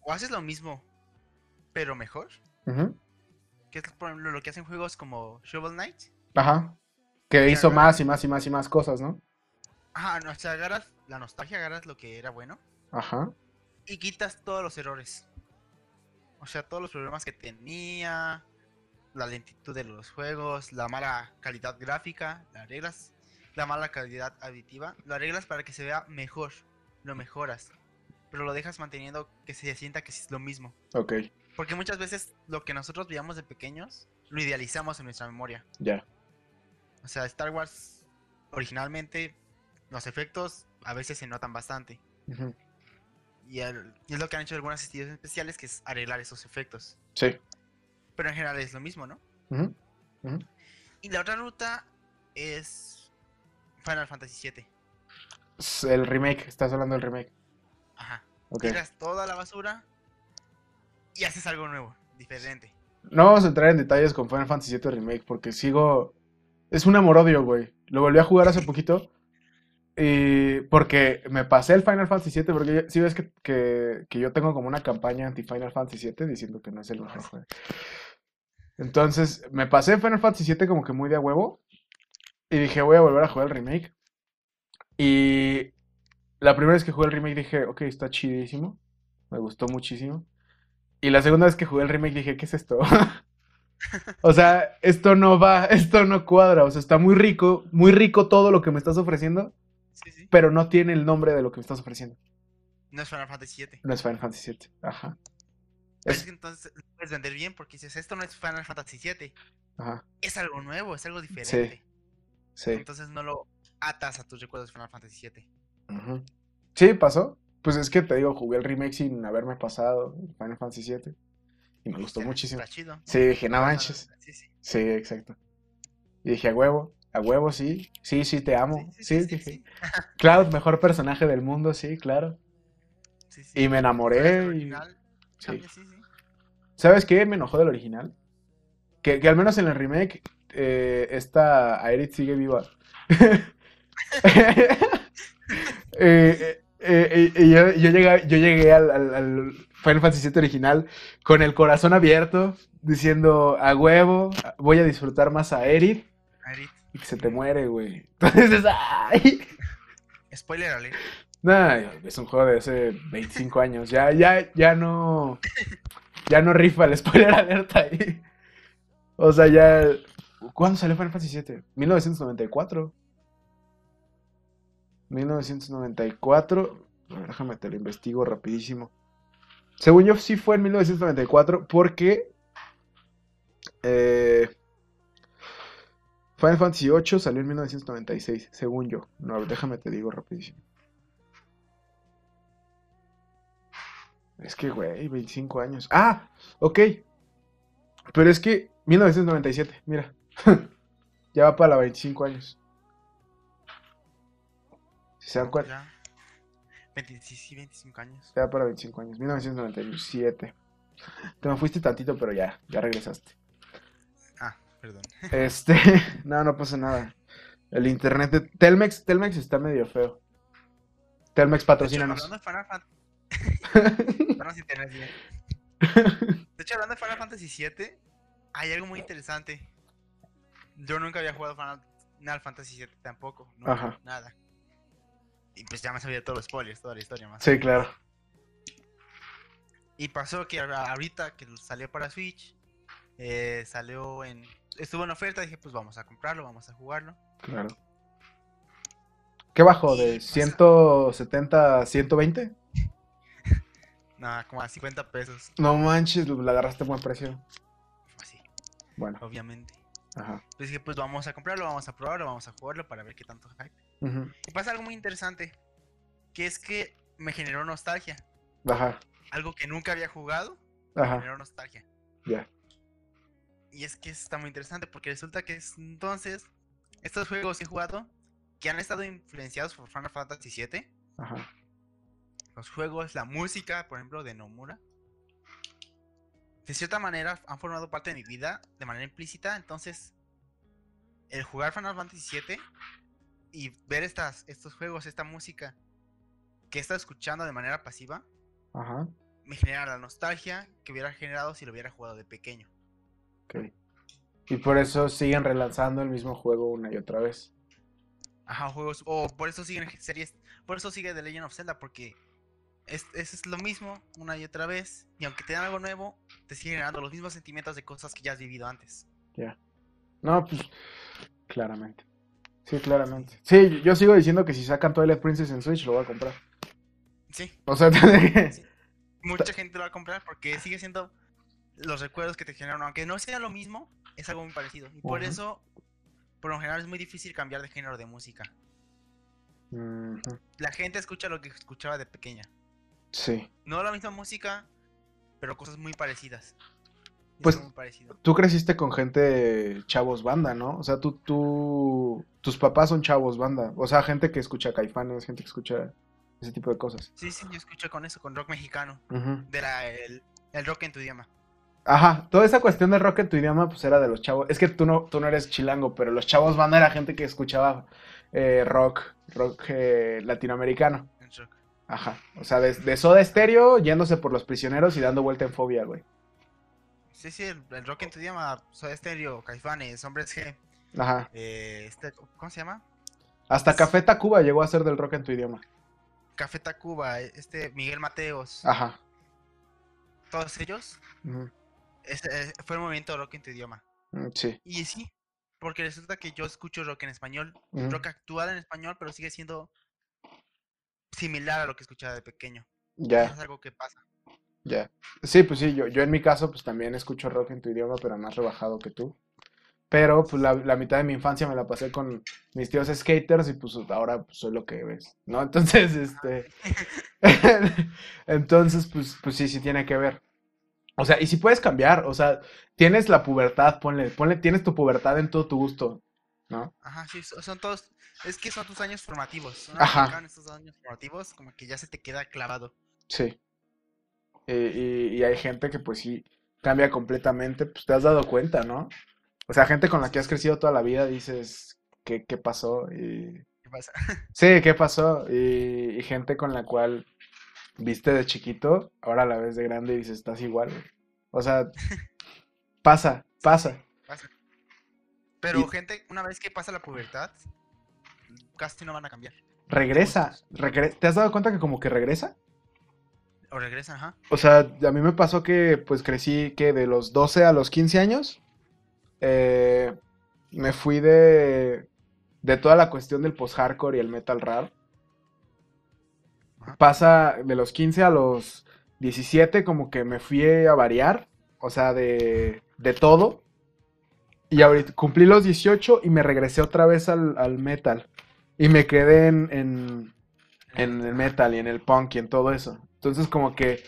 O haces lo mismo, pero mejor. Ujú, Que es por ejemplo lo que hacen juegos como Shovel Knight. Ajá. Que hizo agarras- más y más y más y más cosas, ¿no? Ajá, no, o sea, agarras la nostalgia, agarras lo que era bueno Ajá. y quitas todos los errores. O sea, todos los problemas que tenía, la lentitud de los juegos, la mala calidad gráfica, la arreglas, la mala calidad aditiva, lo arreglas para que se vea mejor, lo mejoras, pero lo dejas manteniendo que se sienta que es lo mismo. Ok, Porque muchas veces lo que nosotros veíamos de pequeños lo idealizamos en nuestra memoria. ya. O sea, Star Wars originalmente los efectos a veces se notan bastante. Y, el- es lo que han hecho algunas ediciones especiales, que es arreglar esos efectos. Sí. Pero en general es lo mismo, ¿no? Y la otra ruta es Final Fantasy VII. El remake, estás hablando del remake. Ajá. Ok. Tiras toda la basura y haces algo nuevo, diferente. No vamos a entrar en detalles con Final Fantasy VII Remake porque sigo... Es un amor-odio, güey. Lo volví a jugar hace poquito. Y porque me pasé el Final Fantasy VII, porque si ves que, que, que yo tengo como una campaña anti-Final Fantasy VII diciendo que no es el mejor juego. Entonces, me pasé Final Fantasy VII como que muy de a huevo. Y dije, voy a volver a jugar el remake. Y la primera vez que jugué el remake dije, ok, está chidísimo. Me gustó muchísimo. Y la segunda vez que jugué el remake dije, ¿qué es esto? O sea, esto no va, esto no cuadra. O sea, está muy rico, muy rico todo lo que me estás ofreciendo, Sí, sí. pero no tiene el nombre de lo que me estás ofreciendo. No es Final Fantasy VII. No es Final Fantasy VII. Ajá. Es que entonces lo puedes vender bien porque dices, esto no es Final Fantasy VII. Ajá. Es algo nuevo, es algo diferente. Sí. Entonces no lo atas a tus recuerdos de Final Fantasy VII. Sí, pasó. Pues es que te digo, jugué el remake sin haberme pasado Final Fantasy VII. Y me gustó Dijiste, muchísimo. Está chido. Sí, dije, no manches. Sí, sí. Sí, exacto. Y dije, a huevo, a huevo, sí. Sí, sí, te amo. Sí, dije. Cloud, mejor personaje del mundo, sí, claro. Sí, sí. Y me enamoré y- Sí. sí, sí. ¿Sabes qué? Me enojó del original. Que, que al menos en el remake, eh, esta Aerith sigue viva. Eh, eh, eh, yo, yo llegué, yo llegué al, al- al Final Fantasy VII original con el corazón abierto, diciendo a huevo, voy a disfrutar más a Aerith Aerith. y que se te muere, güey. Entonces, ¡ay! Spoiler alert. Nah, es un juego de hace 25 años. Ya, ya, ya no. Ya no rifa el spoiler alerta ahí. O sea, ya. ¿Cuándo salió Final Fantasy VII? 1994. 1994. A ver, déjame te lo investigo rapidísimo. Según yo, sí fue en 1994 porque Eh, Final Fantasy VIII salió en 1996, según yo. No, déjame te digo rapidísimo. Es que, güey, 25 años. Ah, ok. Pero es que 1997, mira. ya va para la 25 años. Si se dan cuenta. Ya. 20, sí, sí, 25 años. Ya va para 25 años. 1997. Te me fuiste tantito, pero ya, ya regresaste. Ah, perdón. Este, no, no pasa nada. El internet de Telmex, Telmex está medio feo. Telmex De hecho, patrocínanos. hablando de Final Fantasy. De hecho, hablando de Final Fantasy VII, hay algo muy interesante. Yo nunca había jugado Final, Fantasy VII tampoco. nunca, Ajá. Nada. Y pues ya me sabía todos los spoilers, toda la historia más. Sí, claro. Y pasó que ahorita que salió para Switch, eh, salió en... Estuvo en oferta, dije pues vamos a comprarlo, vamos a jugarlo. Claro. ¿Qué bajó? ¿De pasa- 170 a 120? Nada, como a 50 pesos. No manches, la agarraste a buen precio. Así, Bueno, obviamente. Ajá. Pues dije pues vamos a comprarlo, vamos a probarlo, vamos a jugarlo para ver qué tanto hype. Y pasa algo muy interesante, que es que me generó nostalgia. Ajá, Algo que nunca había jugado, me generó nostalgia. ya. Y es que está muy interesante porque resulta que es, entonces estos juegos que he jugado que han estado influenciados por Final Fantasy VII, Ajá. los juegos, la música, por ejemplo, de Nomura, de cierta manera han formado parte de mi vida de manera implícita. Entonces, el jugar Final Fantasy VII y ver estas, estos juegos, esta música que he estado escuchando de manera pasiva, Ajá. me genera la nostalgia que hubiera generado si lo hubiera jugado de pequeño. Ok. Y por eso siguen relanzando el mismo juego una y otra vez. Ajá, juegos. O por eso siguen series. Por eso sigue The Legend of Zelda, porque es, es, lo mismo una y otra vez. Y aunque te dan algo nuevo, te sigue generando los mismos sentimientos de cosas que ya has vivido antes. Ya. No, pues, claramente. Sí, claramente. Sí, yo sigo diciendo que si sacan Twilight Princess en Switch, lo voy a comprar. Sí, O sea, Sí. mucha gente lo va a comprar porque sigue siendo los recuerdos que te generaron. Aunque no sea lo mismo, es algo muy parecido. Y por eso, por lo general, es muy difícil cambiar de género de música. La gente escucha lo que escuchaba de pequeña. Sí. No la misma música, pero cosas muy parecidas. Es Pues-. Tú creciste con gente chavos banda, ¿no? O sea, tú, tú, tus papás son chavos banda. O sea, gente que escucha caifanes, gente que escucha ese tipo de cosas. Sí, sí, yo escucho con eso, con rock mexicano. Ujú. De la, el, el rock en tu idioma. Ajá, toda esa cuestión del rock en tu idioma, pues era de los chavos. Es que tú no, tú no eres chilango, pero los chavos banda era gente que escuchaba eh, rock, rock eh, latinoamericano. el rock. Ajá, o sea, de, de Soda Stereo yéndose por los prisioneros y dando vuelta en fobia, güey. Sí, sí, el, el rock en tu idioma. Soy Stereo, Caifanes, Hombres G. Ajá, eh, este, ¿Cómo se llama? hasta Café Tacuba llegó a ser del rock en tu idioma. Café Tacuba, este, Miguel Mateos. Ajá. Todos ellos. eh, fue el movimiento de rock en tu idioma. mm, Sí. Y sí, porque resulta que yo escucho rock en español. Rock actual en español, pero sigue siendo similar a lo que escuchaba de pequeño. Ya. Es algo que pasa. Ya. Sí, pues sí, yo, yo en mi caso pues también escucho rock en tu idioma, pero más rebajado que tú. Pero pues la, la mitad de mi infancia me la pasé con mis tíos skaters y pues ahora pues, soy lo que ves, ¿no? Entonces, este... Entonces, pues, pues sí, sí tiene que ver. O sea, y si puedes cambiar, o sea, tienes la pubertad, ponle, ponle, tienes tu pubertad en todo tu gusto, ¿no? Ajá, sí, so- son todos. Es que son tus años formativos. Una Ajá. estos años formativos, como que ya se te queda clavado. Sí. Y, y- y hay gente que pues sí cambia completamente, pues te has dado cuenta, ¿no? O sea, gente con la que has crecido toda la vida dices, ¿qué, qué pasó? Y... ¿Qué pasa? Sí, ¿qué pasó? Y, y gente con la cual viste de chiquito, ahora la ves de grande y dices, estás igual. güey". O sea, pasa, pasa. Pero Y- gente, una vez que pasa la pubertad, casi no van a cambiar. Regresa, regre- ¿te has dado cuenta que como que regresa? O regresan, ajá. O sea, a mí me pasó que pues crecí que de los 12 a los 15 años eh, me fui de, de toda la cuestión del post-hardcore y el metal rap. Pasa de los 15 a los 17 como que me fui a variar, o sea, de, de todo. Y ahorita cumplí los 18 y me regresé otra vez al, al metal. Y me quedé en, en, en el metal y en el punk y en todo eso. Entonces como que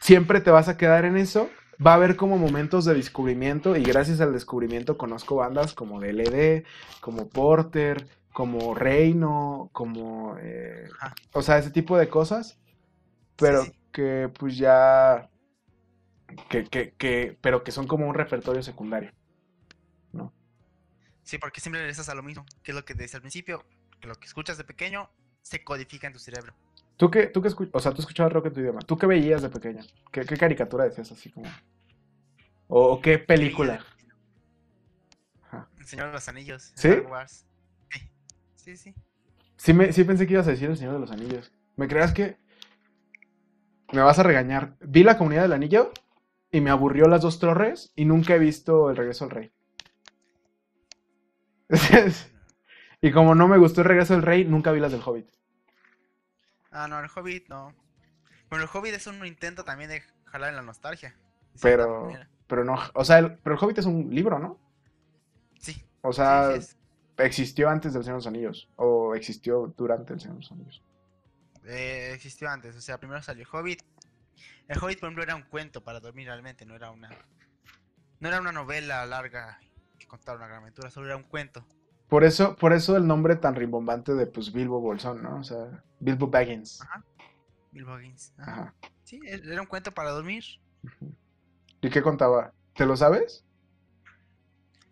siempre te vas a quedar en eso. Va a haber como momentos de descubrimiento y gracias al descubrimiento conozco bandas como DLD, como Porter, como Reino, como... eh, o sea, ese tipo de cosas. Pero sí. que pues ya... Que, que, que, pero que son como un repertorio secundario. Sí, porque siempre regresas a lo mismo, que es lo que te decía al principio, que lo que escuchas de pequeño se codifica en tu cerebro. ¿Tú qué, tú qué o sea, tú escuchabas rock en tu idioma? ¿Tú qué veías de pequeño? ¿Qué, qué caricatura decías así como? ¿O, qué película? Ajá. El Señor de los Anillos, ¿Sí? Star Wars. Sí, sí, sí. Sí, me, sí pensé que ibas a decir El Señor de los Anillos. ¿Me creas que me vas a regañar? Vi la Comunidad del Anillo y me aburrió las dos torres y nunca he visto El Regreso del Rey. y como no me gustó El Regreso del Rey, nunca vi las del Hobbit. Ah, no, el Hobbit no. Bueno, el Hobbit es un intento también de jalar en la nostalgia. Pero, pero no, o sea, el, pero el Hobbit es un libro, ¿no? Sí, O sea, sí existió antes del Señor de los Anillos o existió durante el Señor de los Anillos. Eh, existió antes, o sea, primero salió el Hobbit. El Hobbit, por ejemplo, era un cuento para dormir realmente, no era una. No era una novela larga que contara una gran aventura, solo era un cuento. Por eso, por eso el nombre tan rimbombante de pues Bilbo Bolsón, ¿no? O sea, Bilbo Baggins. Bilbo Baggins. Ajá. Ajá. Sí, e- era un cuento para dormir. ¿Y qué contaba? ¿Te lo sabes?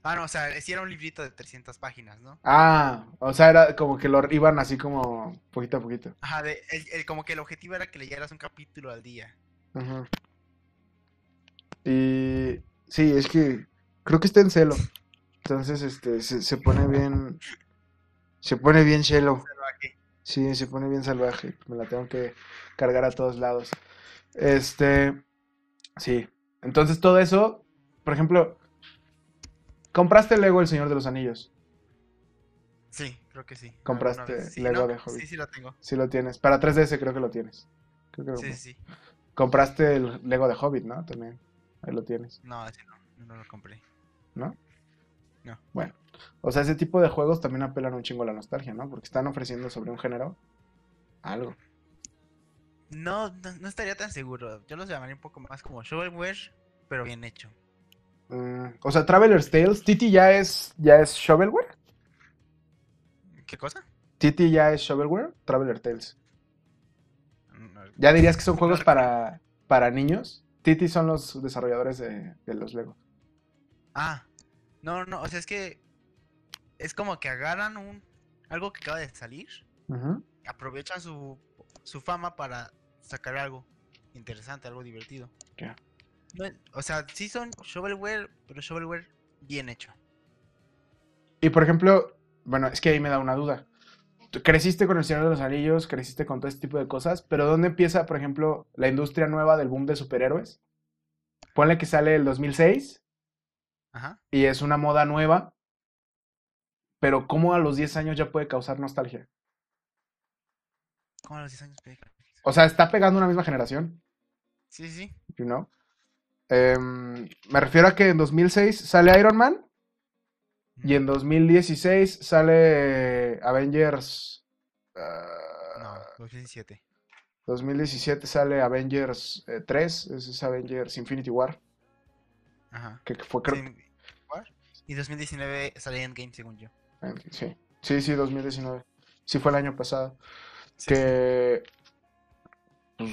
Ah, no, o sea, sí era un librito de 300 páginas, ¿no? Ah, o sea, era como que lo iban así como poquito a poquito. Ajá, de, el- el- como que el objetivo era que leyeras un capítulo al día. Ujú. Y sí, es que creo que está en celo. Entonces, este, se, se pone bien, se pone bien chelo. Salvaje. Sí, se pone bien salvaje. Me la tengo que cargar a todos lados. Este, sí. Entonces todo eso, por ejemplo, compraste Lego El Señor de los Anillos. Sí, creo que sí. Compraste. Sí, Lego ¿no? de Hobbit. Sí, sí lo tengo. Sí lo tienes. Para 3DS creo que lo tienes. Creo que lo- Sí, sí, sí. Compraste el Lego de Hobbit, ¿no? También. Ahí lo tienes, No, ese no, no lo compré. ¿no? No. Bueno. O sea, ese tipo de juegos también apelan un chingo a la nostalgia, ¿no? Porque están ofreciendo sobre un género algo. No, no, no estaría tan seguro. Yo los llamaría un poco más como shovelware, pero bien hecho. Mm, o sea, Traveler's Tales, Titi ya es, ya es shovelware. ¿Qué cosa? Titi ya es shovelware, Traveler Tales. No, ¿Ya dirías que son juegos para, para niños? Titi son los desarrolladores de, de los Lego. Ah, no, no, o sea, es que es como que agarran un algo que acaba de salir, aprovechan su, su fama para sacar algo interesante, algo divertido. No o sea, sí son shovelware, pero shovelware bien hecho. Y por ejemplo, bueno, es que ahí me da una duda. Tú creciste con El Señor de los Anillos, creciste con todo este tipo de cosas, pero ¿dónde empieza, por ejemplo, la industria nueva del boom de superhéroes? Ponle que sale el 2006 Ajá. y es una moda nueva, pero ¿cómo a los 10 años ya puede causar nostalgia? ¿Cómo a los 10 años pedí? O sea, está pegando una misma generación, Sí, sí. you know? Em, me refiero a que en 2006 sale Iron Man y en 2016 sale Avengers. ah, No, 2017. 2017 sale Avengers eh, 3, ese es Avengers Infinity War, Ajá. que fue creo. Y 2019 sale Endgame, según yo. eh, sí, sí, sí, 2019, sí fue el año pasado, Sí, que pues,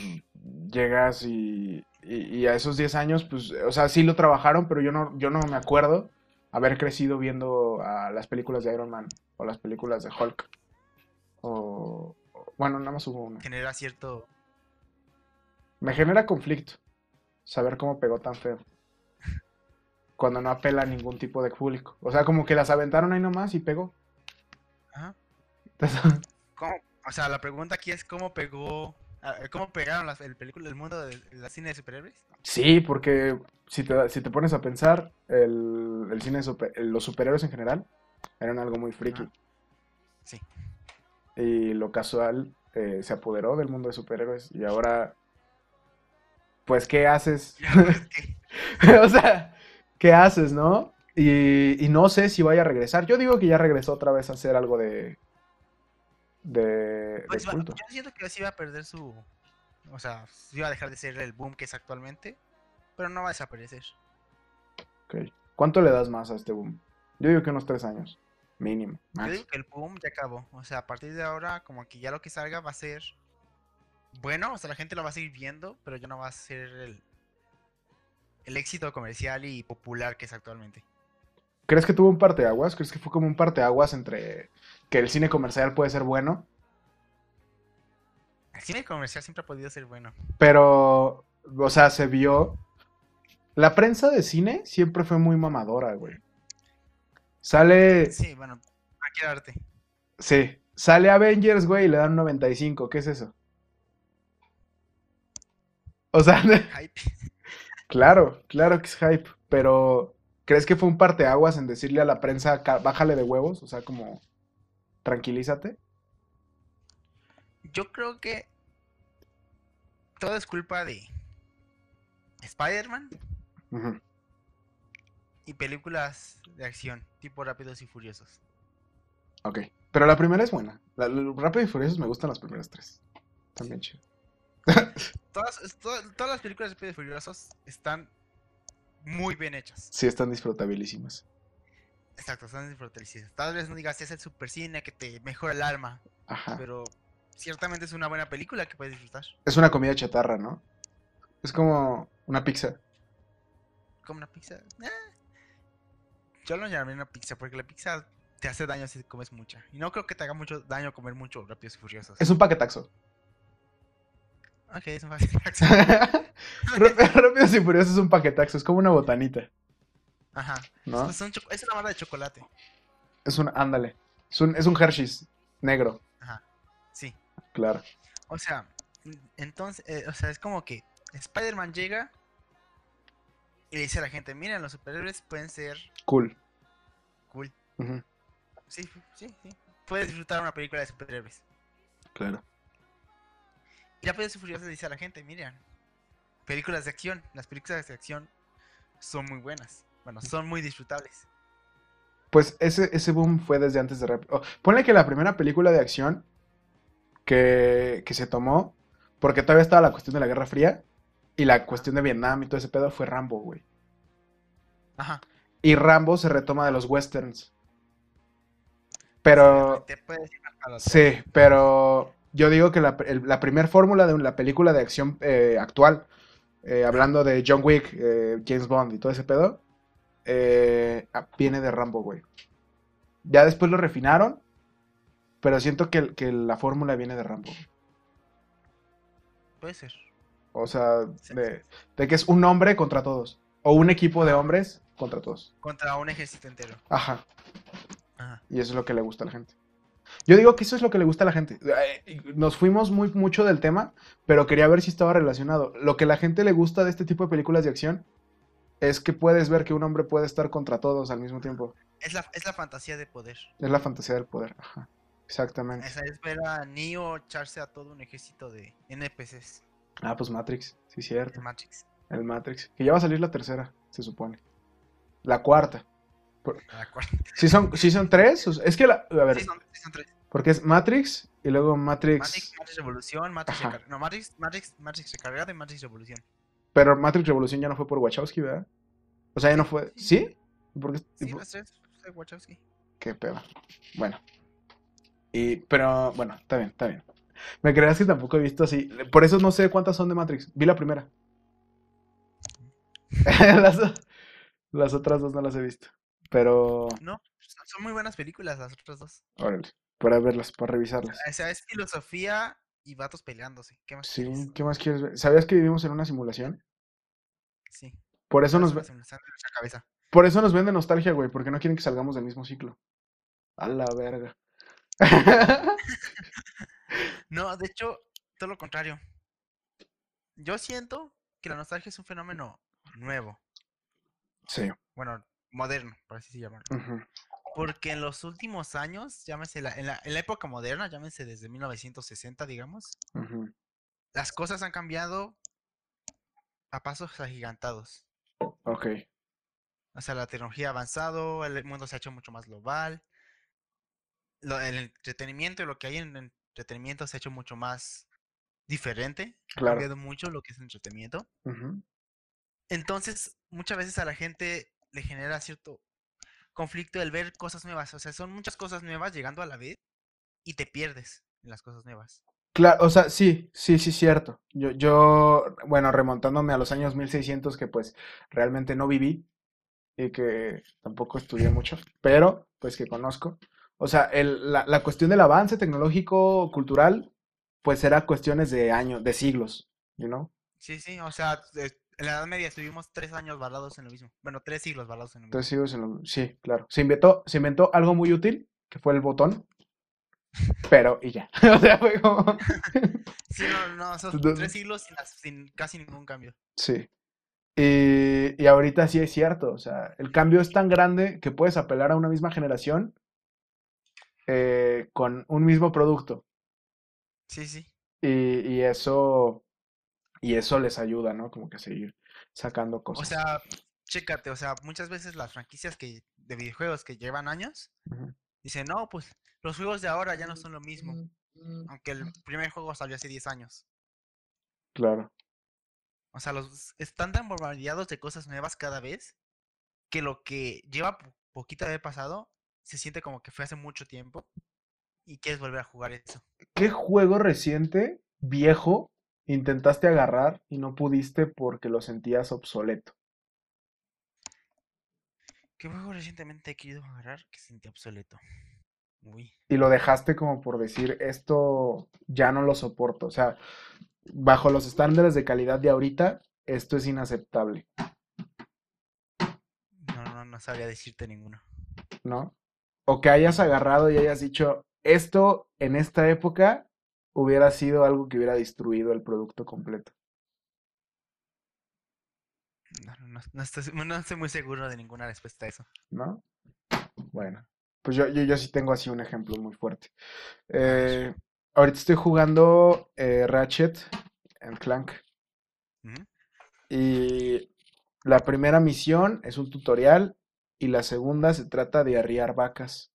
llegas y, y- y a esos 10 años, pues, o sea, sí lo trabajaron, pero yo no, yo no me acuerdo haber crecido viendo a las películas de Iron Man o las películas de Hulk, o- bueno, nada más hubo una. Genera cierto. Me genera conflicto saber cómo pegó tan feo. Cuando no apela a ningún tipo de público. O sea, como que las aventaron ahí nomás y pegó. Ajá. Entonces, ¿Cómo? O sea, la pregunta aquí es cómo pegó. ¿Cómo pegaron las, el película del mundo de la cine de superhéroes? sí, porque si te, si te pones a pensar, el, el cine de super- los superhéroes en general eran algo muy friki. Ajá. Sí. Y lo casual eh, se apoderó del mundo de superhéroes. Y ahora, pues, ¿qué haces? Ya, pues, o sea, ¿qué haces, no? Y, y no sé si vaya a regresar. Yo digo que ya regresó otra vez a hacer algo de. de. Pues culto. yo siento que sí va a perder su. O sea, va a dejar de ser el boom que es actualmente. Pero no va a desaparecer. Ok. ¿Cuánto le das más a este boom? Yo digo que unos tres años. Mínimo. Yo digo que el boom ya acabó. O sea, a partir de ahora, como que ya lo que salga va a ser bueno. O sea, la gente lo va a seguir viendo, pero ya no va a ser el, el éxito comercial y popular que es actualmente. ¿Crees que tuvo un parteaguas? ¿Crees que fue como un parteaguas entre que el cine comercial puede ser bueno? El cine comercial siempre ha podido ser bueno. Pero, o sea, se vio. La prensa de cine siempre fue muy mamadora, güey. Sale. Sí, bueno, a quedarte. Sí. Sale Avengers, güey, y le dan un 95. ¿Qué es eso? O sea, Hype. Claro, claro que es hype. Pero, ¿crees que fue un parteaguas en decirle a la prensa, "Ca- bájale de huevos? O sea, como, tranquilízate. Yo creo que todo es culpa de Spider-Man y películas de acción, tipo Rápidos y Furiosos. Ok. Pero la primera es buena. La, la- Rápido y Furiosos me gustan las primeras tres. También chido. Todas, todas las películas de Rápidos y Furiosos están muy bien hechas. Sí, están disfrutabilísimas. Exacto, están disfrutables. Tal vez no digas es el super cine que te mejora el alma, Ajá. pero ciertamente es una buena película que puedes disfrutar. Es una comida chatarra, ¿no? Es como una pizza. Como una pizza. eh. Yo lo llamaría una pizza porque la pizza te hace daño si comes mucha. Y no creo que te haga mucho daño comer mucho Rápidos y Furiosos. Es un paquetaxo. Ok, es un. Rá- Rápidos y Furiosos es un paquetaxo. Es como una botanita, Ajá. ¿no? Es, un choco- es una barra de chocolate. Es un, ándale. Es un, es un Hershey's negro, Sí. claro. O sea, entonces, eh, o sea, es como que Spider-Man llega y le dice a la gente, miren, los superhéroes pueden ser Cool. cool. Ujú, Sí, sí, sí. Puedes disfrutar una película de superhéroes. claro. Y Rápidos y Furiosos dice a la gente, miren, películas de acción. Las películas de acción son muy buenas. Bueno, son muy disfrutables. Pues ese, ese boom fue desde antes de Rápido. ponle que la primera película de acción que, que se tomó, porque todavía estaba la cuestión de la Guerra Fría y la cuestión de Vietnam y todo ese pedo, fue Rambo, güey. Ajá. Y Rambo se retoma de los westerns. Pero, Te puedes ir a la sí, pero yo digo que la, el- la primer fórmula de la película de acción eh, actual, eh, hablando de John Wick, eh, James Bond y todo ese pedo, viene de Rambo, güey. Ya después lo refinaron, pero siento que, que la fórmula viene de Rambo. Puede ser. O sea, de, de que es un hombre contra todos. O un equipo de hombres contra todos. Contra un ejército entero. Ajá. Ajá. Y eso es lo que le gusta a la gente. Yo digo que eso es lo que le gusta a la gente. Nos fuimos muy mucho del tema, pero quería ver si estaba relacionado. Lo que la gente le gusta de este tipo de películas de acción es que puedes ver que un hombre puede estar contra todos al mismo tiempo. Es la, es la fantasía de poder. Es la fantasía del poder. Ajá. Exactamente. Esa es ver a Neo echarse a todo un ejército de NPCs Ah, pues Matrix. Sí, cierto. Matrix. El Matrix. Que ya va a salir la tercera, se supone. La cuarta. Cual- Si son, sí son tres. Es que la. A ver, Sí, son, sí, son tres. porque es Matrix y luego Matrix. Matrix, Matrix Revolución, Matrix. Recar- no, Matrix, Matrix, Matrix Recargado y Matrix Revolución. Pero Matrix Revolución ya no fue por Wachowski, ¿verdad? O sea, ya no fue. ¿Sí? ¿Y por qué? Sí, por- las tres de Wachowski. Qué pedo. Bueno. Y, pero, bueno, está bien, está bien. Me creas que tampoco he visto así. Por eso no sé cuántas son de Matrix. Vi la primera. las, las otras dos no las he visto. Pero, No, son- son muy buenas películas las otras dos. órale, para verlas, para revisarlas. O sea, es filosofía y vatos peleándose. ¿Qué más Sí, quieres? ¿qué más quieres ver? ¿Sabías que vivimos en una simulación? Sí. Por eso es nos, cabeza. por eso nos vende nostalgia, güey, porque no quieren que salgamos del mismo ciclo. A la verga. No, de hecho, todo lo contrario. Yo siento que la nostalgia es un fenómeno nuevo. sí. Bueno, moderno, por así llamarlo. ujú, Porque en los últimos años, llámese la, en, la, en la época moderna, llámese desde 1960, digamos, las cosas han cambiado a pasos agigantados. Ok. O sea, la tecnología ha avanzado, el mundo se ha hecho mucho más global. Lo, el entretenimiento y lo que hay en entretenimiento se ha hecho mucho más diferente. Ha Claro. cambiado mucho lo que es entretenimiento. Ujú. Entonces, muchas veces a la gente le genera cierto conflicto el ver cosas nuevas. O sea, son muchas cosas nuevas llegando a la vez y te pierdes en las cosas nuevas. Claro, o sea, sí, sí, sí, cierto. Yo, yo, bueno, remontándome a los años 1600 que pues realmente no viví y que tampoco estudié mucho, pero pues que conozco. O sea, el, la, la cuestión del avance tecnológico, cultural, pues era cuestiones de años, de siglos, you know? Sí, sí, o sea, de- en la Edad Media estuvimos tres años varados en lo mismo. Bueno, tres siglos varados en lo mismo. Tres siglos en lo- Sí, claro. Se inventó, se inventó algo muy útil, que fue el botón, pero y ya. O sea, fue como... Sí, no, no, esos tres siglos sin casi ningún cambio. Sí. Y, y ahorita sí es cierto, o sea, el cambio es tan grande que puedes apelar a una misma generación eh, con un mismo producto. Sí, sí. Y, y eso, y eso les ayuda, ¿no? Como que a seguir sacando O cosas. sea, chécate, o sea, muchas veces las franquicias que de videojuegos que llevan años Ujú. dicen, no, pues los juegos de ahora ya no son lo mismo. Aunque el primer juego salió hace 10 años. Claro, O sea, los están tan bombardeados de cosas nuevas cada vez que lo que lleva po- poquito de haber pasado se siente como que fue hace mucho tiempo y quieres volver a jugar eso. ¿qué juego reciente, viejo, intentaste agarrar y no pudiste porque lo sentías obsoleto? ¿Qué juego recientemente he querido agarrar que sentí obsoleto? Uy. y lo dejaste como por decir, esto ya no lo soporto. O sea, bajo los estándares de calidad de ahorita, esto es inaceptable, No, no, no sabría decirte ninguno. ¿no? O que hayas agarrado y hayas dicho, esto en esta época hubiera sido algo que hubiera destruido el producto completo, No, no, no, estoy, no estoy muy seguro de ninguna respuesta a eso. ¿no? Bueno, pues yo, yo, yo sí tengo así un ejemplo muy fuerte. Eh, ahorita estoy jugando eh, Ratchet and Clank. Ujú. Y la primera misión es un tutorial y la segunda se trata de arriar vacas.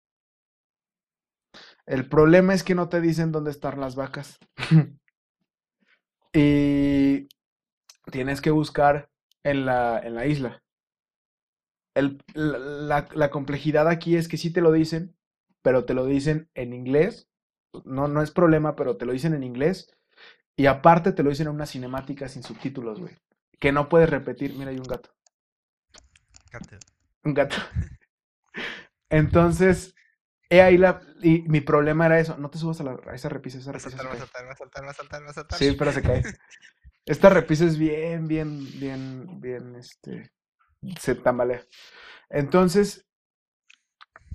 El problema es que no te dicen dónde están las vacas. Y tienes que buscar en la, en la isla. El- la, complejidad aquí es que sí te lo dicen, pero te lo dicen en inglés. No, no es problema, pero te lo dicen en inglés. Y aparte te lo dicen en una cinemática sin subtítulos, güey. Que no puedes repetir. Mira, hay un gato. Fíjate. Un gato. Entonces, he ahí la. Y mi problema era eso. No te subas a, la, a esa repisa, esa repisa va a saltar, va a saltar, va a saltar, va a saltar. Sí, pero se cae. Esta repisa es bien, bien, bien, bien, este. Se tambalea. Entonces,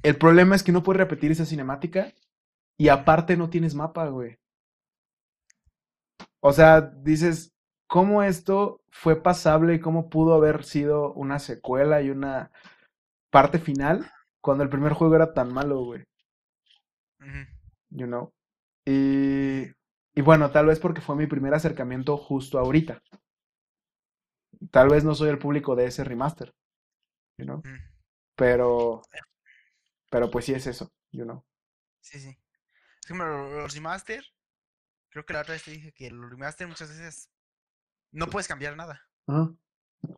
el problema es que no puedes repetir esa cinemática. Y aparte no tienes mapa, güey. O sea, dices, ¿cómo esto fue pasable y cómo pudo haber sido una secuela y una parte final cuando el primer juego era tan malo, güey? Ujú. You know? Y, y bueno, tal vez porque fue mi primer acercamiento justo ahorita. Tal vez no soy el público de ese remaster, you know? Ujú. Pero, pero pues sí es eso, you know? Sí, sí. Es lo- los remaster. Creo que la otra vez te dije que los remaster muchas veces no puedes cambiar nada. Ajá.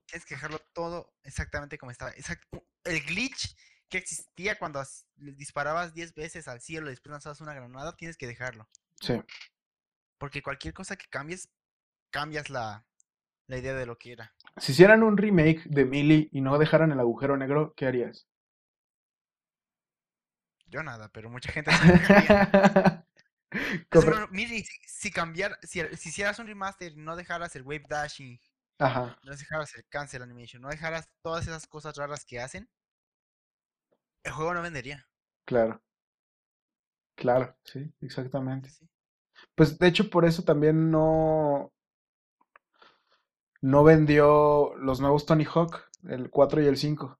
Tienes que dejarlo todo exactamente como estaba. Exact- El glitch que existía cuando disparabas 10 veces al cielo y después lanzabas una granada, tienes que dejarlo. Sí. Porque cualquier cosa que cambies, cambias la, la idea de lo que era. Si hicieran un remake de Melee y no dejaran el agujero negro, ¿qué harías? Yo nada, pero mucha gente como, mire, si, si cambiar, si, si hicieras un remaster y no dejaras el wave dashing, Ajá, no dejaras el cancel animation, no dejaras todas esas cosas raras que hacen, el juego no vendería. claro. Claro, sí, exactamente. Sí. Pues de hecho por eso también no no vendió los nuevos Tony Hawk, el 4 y el 5,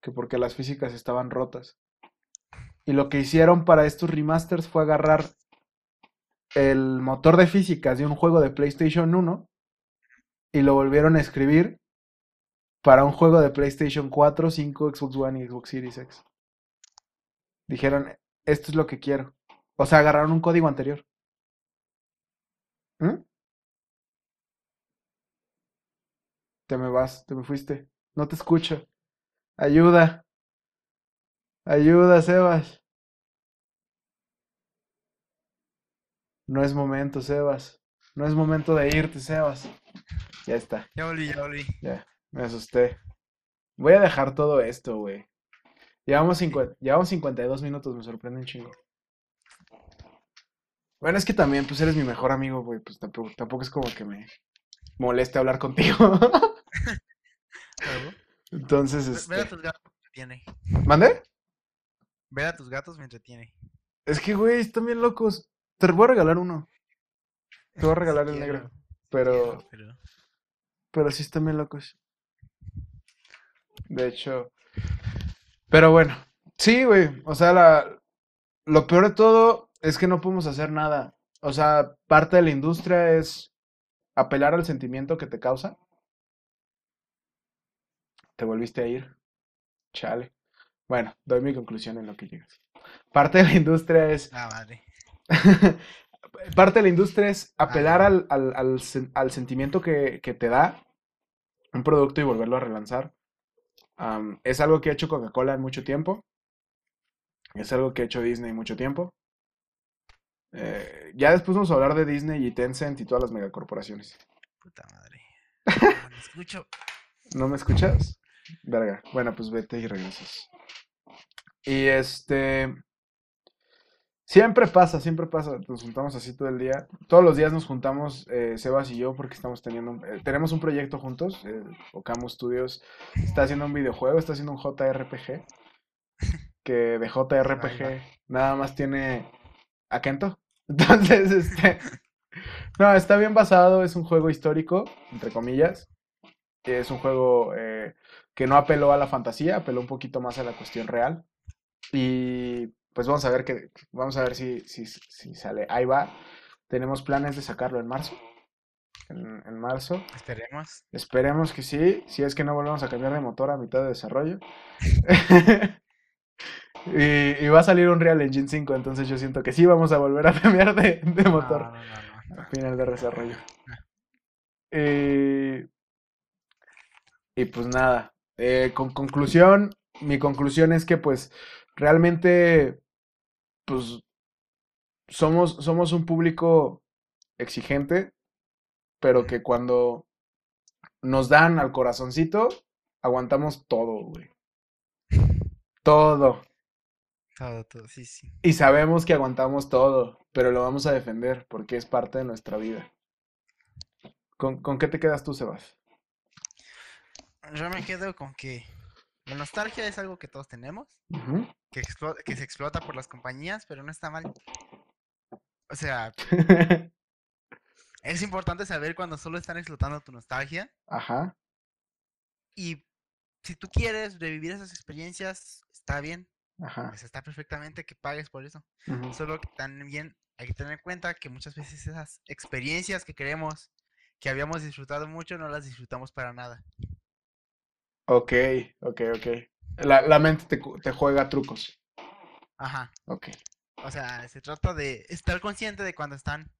que porque las físicas estaban rotas. Y lo que hicieron para estos remasters fue agarrar el motor de físicas de un juego de PlayStation 1 y lo volvieron a escribir para un juego de PlayStation 4, 5, Xbox One y Xbox Series X. Dijeron, esto es lo que quiero. O sea, agarraron un código anterior. ¿Mm? Te me vas, te me fuiste. No te escucho. Ayuda. Ayuda, Sebas. No es momento, Sebas. No es momento de irte, Sebas. Ya está. Ya volví, ya volví. Ya, me asusté. Voy a dejar todo esto, güey. Llevamos, cincu- llevamos 52 minutos, me sorprende un chingo. Bueno, es que también, pues eres mi mejor amigo, güey. Pues tampoco, tampoco es como que me moleste hablar contigo. Entonces, Ver a este. tus gatos me entretiene. ¿Mande? Ver a tus gatos me entretiene. Es que, güey, están bien locos. Te voy a regalar uno. Te voy a regalar Sí el quiero, negro. sí Pero, quiero, pero- pero sí están bien locos. De hecho. Pero bueno. Sí, güey. O sea, la, lo peor de todo es que no podemos hacer nada. O sea, parte de la industria es apelar al sentimiento que te causa. Te volviste a ir. Chale. Bueno, doy mi conclusión en lo que llegas. Parte de la industria es Ah, madre. Parte de la industria es apelar Ah. al, al, al sen- al sentimiento que, que te da un producto y volverlo a relanzar. Es algo que ha hecho Coca-Cola en mucho tiempo. Es algo que ha hecho Disney mucho tiempo. Eh, ya después vamos a hablar de Disney y Tencent y todas las megacorporaciones. Puta madre. No me escucho. ¿No me escuchas? Verga. Bueno, pues vete y regresas. Y este. Siempre pasa, siempre pasa. Nos juntamos así todo el día. Todos los días nos juntamos, eh, Sebas y yo, porque estamos teniendo. un- eh, tenemos un proyecto juntos. Eh, Okamu Studios está haciendo un videojuego, está haciendo un JRPG. Que de JRPG nada más tiene a Kento. Entonces, este. No, está bien basado. Es un juego histórico, entre comillas. Es un juego eh, que no apeló a la fantasía, apeló un poquito más a la cuestión real. Y pues vamos a ver que, vamos a ver si, si, si sale. Ahí va. Tenemos planes de sacarlo en marzo. En, en marzo. Esperemos. Esperemos que sí. Si es que no volvemos a cambiar de motor a mitad de desarrollo. y, y va a salir un Real Engine 5. Entonces yo siento que sí vamos a volver a cambiar de, motor no, no, no, no. al final de desarrollo. Eh, y pues nada, eh, con conclusión, mi conclusión es que pues realmente pues somos, somos un público exigente, pero que cuando nos dan al corazoncito, aguantamos todo, güey. Todo. Todo, todo, sí, sí. Y sabemos que aguantamos todo, pero lo vamos a defender porque es parte de nuestra vida. ¿Con, con qué te quedas tú, Sebas? Yo me quedo con que la nostalgia es algo que todos tenemos, que, que se explota por las compañías, pero no está mal. O sea, es importante saber cuando solo están explotando tu nostalgia Ajá, y si tú quieres revivir esas experiencias, está bien, ajá. pues está perfectamente que pagues por eso. Solo que también hay que tener en cuenta que muchas veces esas experiencias que queremos, que habíamos disfrutado mucho, no las disfrutamos para nada. Ok, ok, ok. La, la mente te, te juega trucos. Ajá. Ok. O sea, se trata de estar consciente de cuando están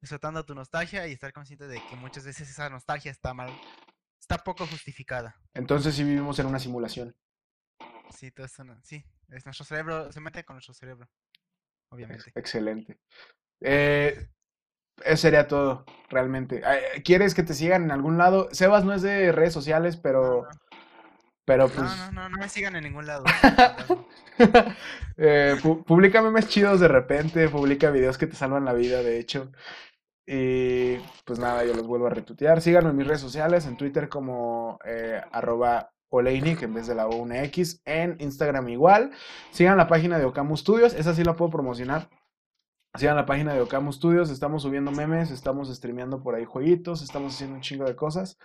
explotando tu nostalgia y estar consciente de que muchas veces esa nostalgia está mal, está poco justificada. Entonces sí vivimos en una simulación. Sí, todo eso no- sí, es nuestro cerebro, se mete con nuestro cerebro, obviamente. Excelente. Eh, eso sería todo, realmente. Eh, ¿Quieres que te sigan en algún lado? Sebas no es de redes sociales, pero, No, pero no, pues... no, no, no me sigan en ningún lado. Eh, pu- publica memes chidos de repente, publica videos que te salvan la vida, de hecho. Y pues nada, yo los vuelvo a retuitear. Síganme en mis redes sociales, en Twitter como eh, arroba Oleinik en vez de la O una X, en Instagram igual. Sigan la página de Okamu Studios, esa sí la puedo promocionar. Sigan la página de Okamu Studios, estamos subiendo memes, estamos streameando por ahí jueguitos, estamos haciendo un chingo de cosas.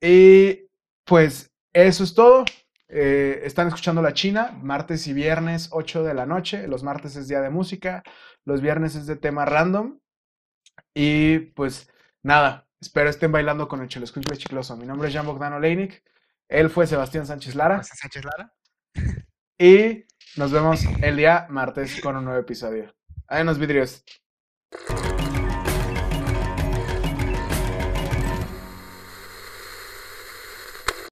Y pues eso es todo. Eh, están escuchando La China, martes y viernes 8 de la noche. Los martes es día de música, los viernes es de tema random. Y pues nada, Espero estén bailando con el Chelo Chicloso. Mi nombre es Jan Bogdano Leinik. Él fue Sebastián Sánchez Lara. Sánchez Lara. Y nos vemos el día martes con un nuevo episodio. Adiós, vidrios.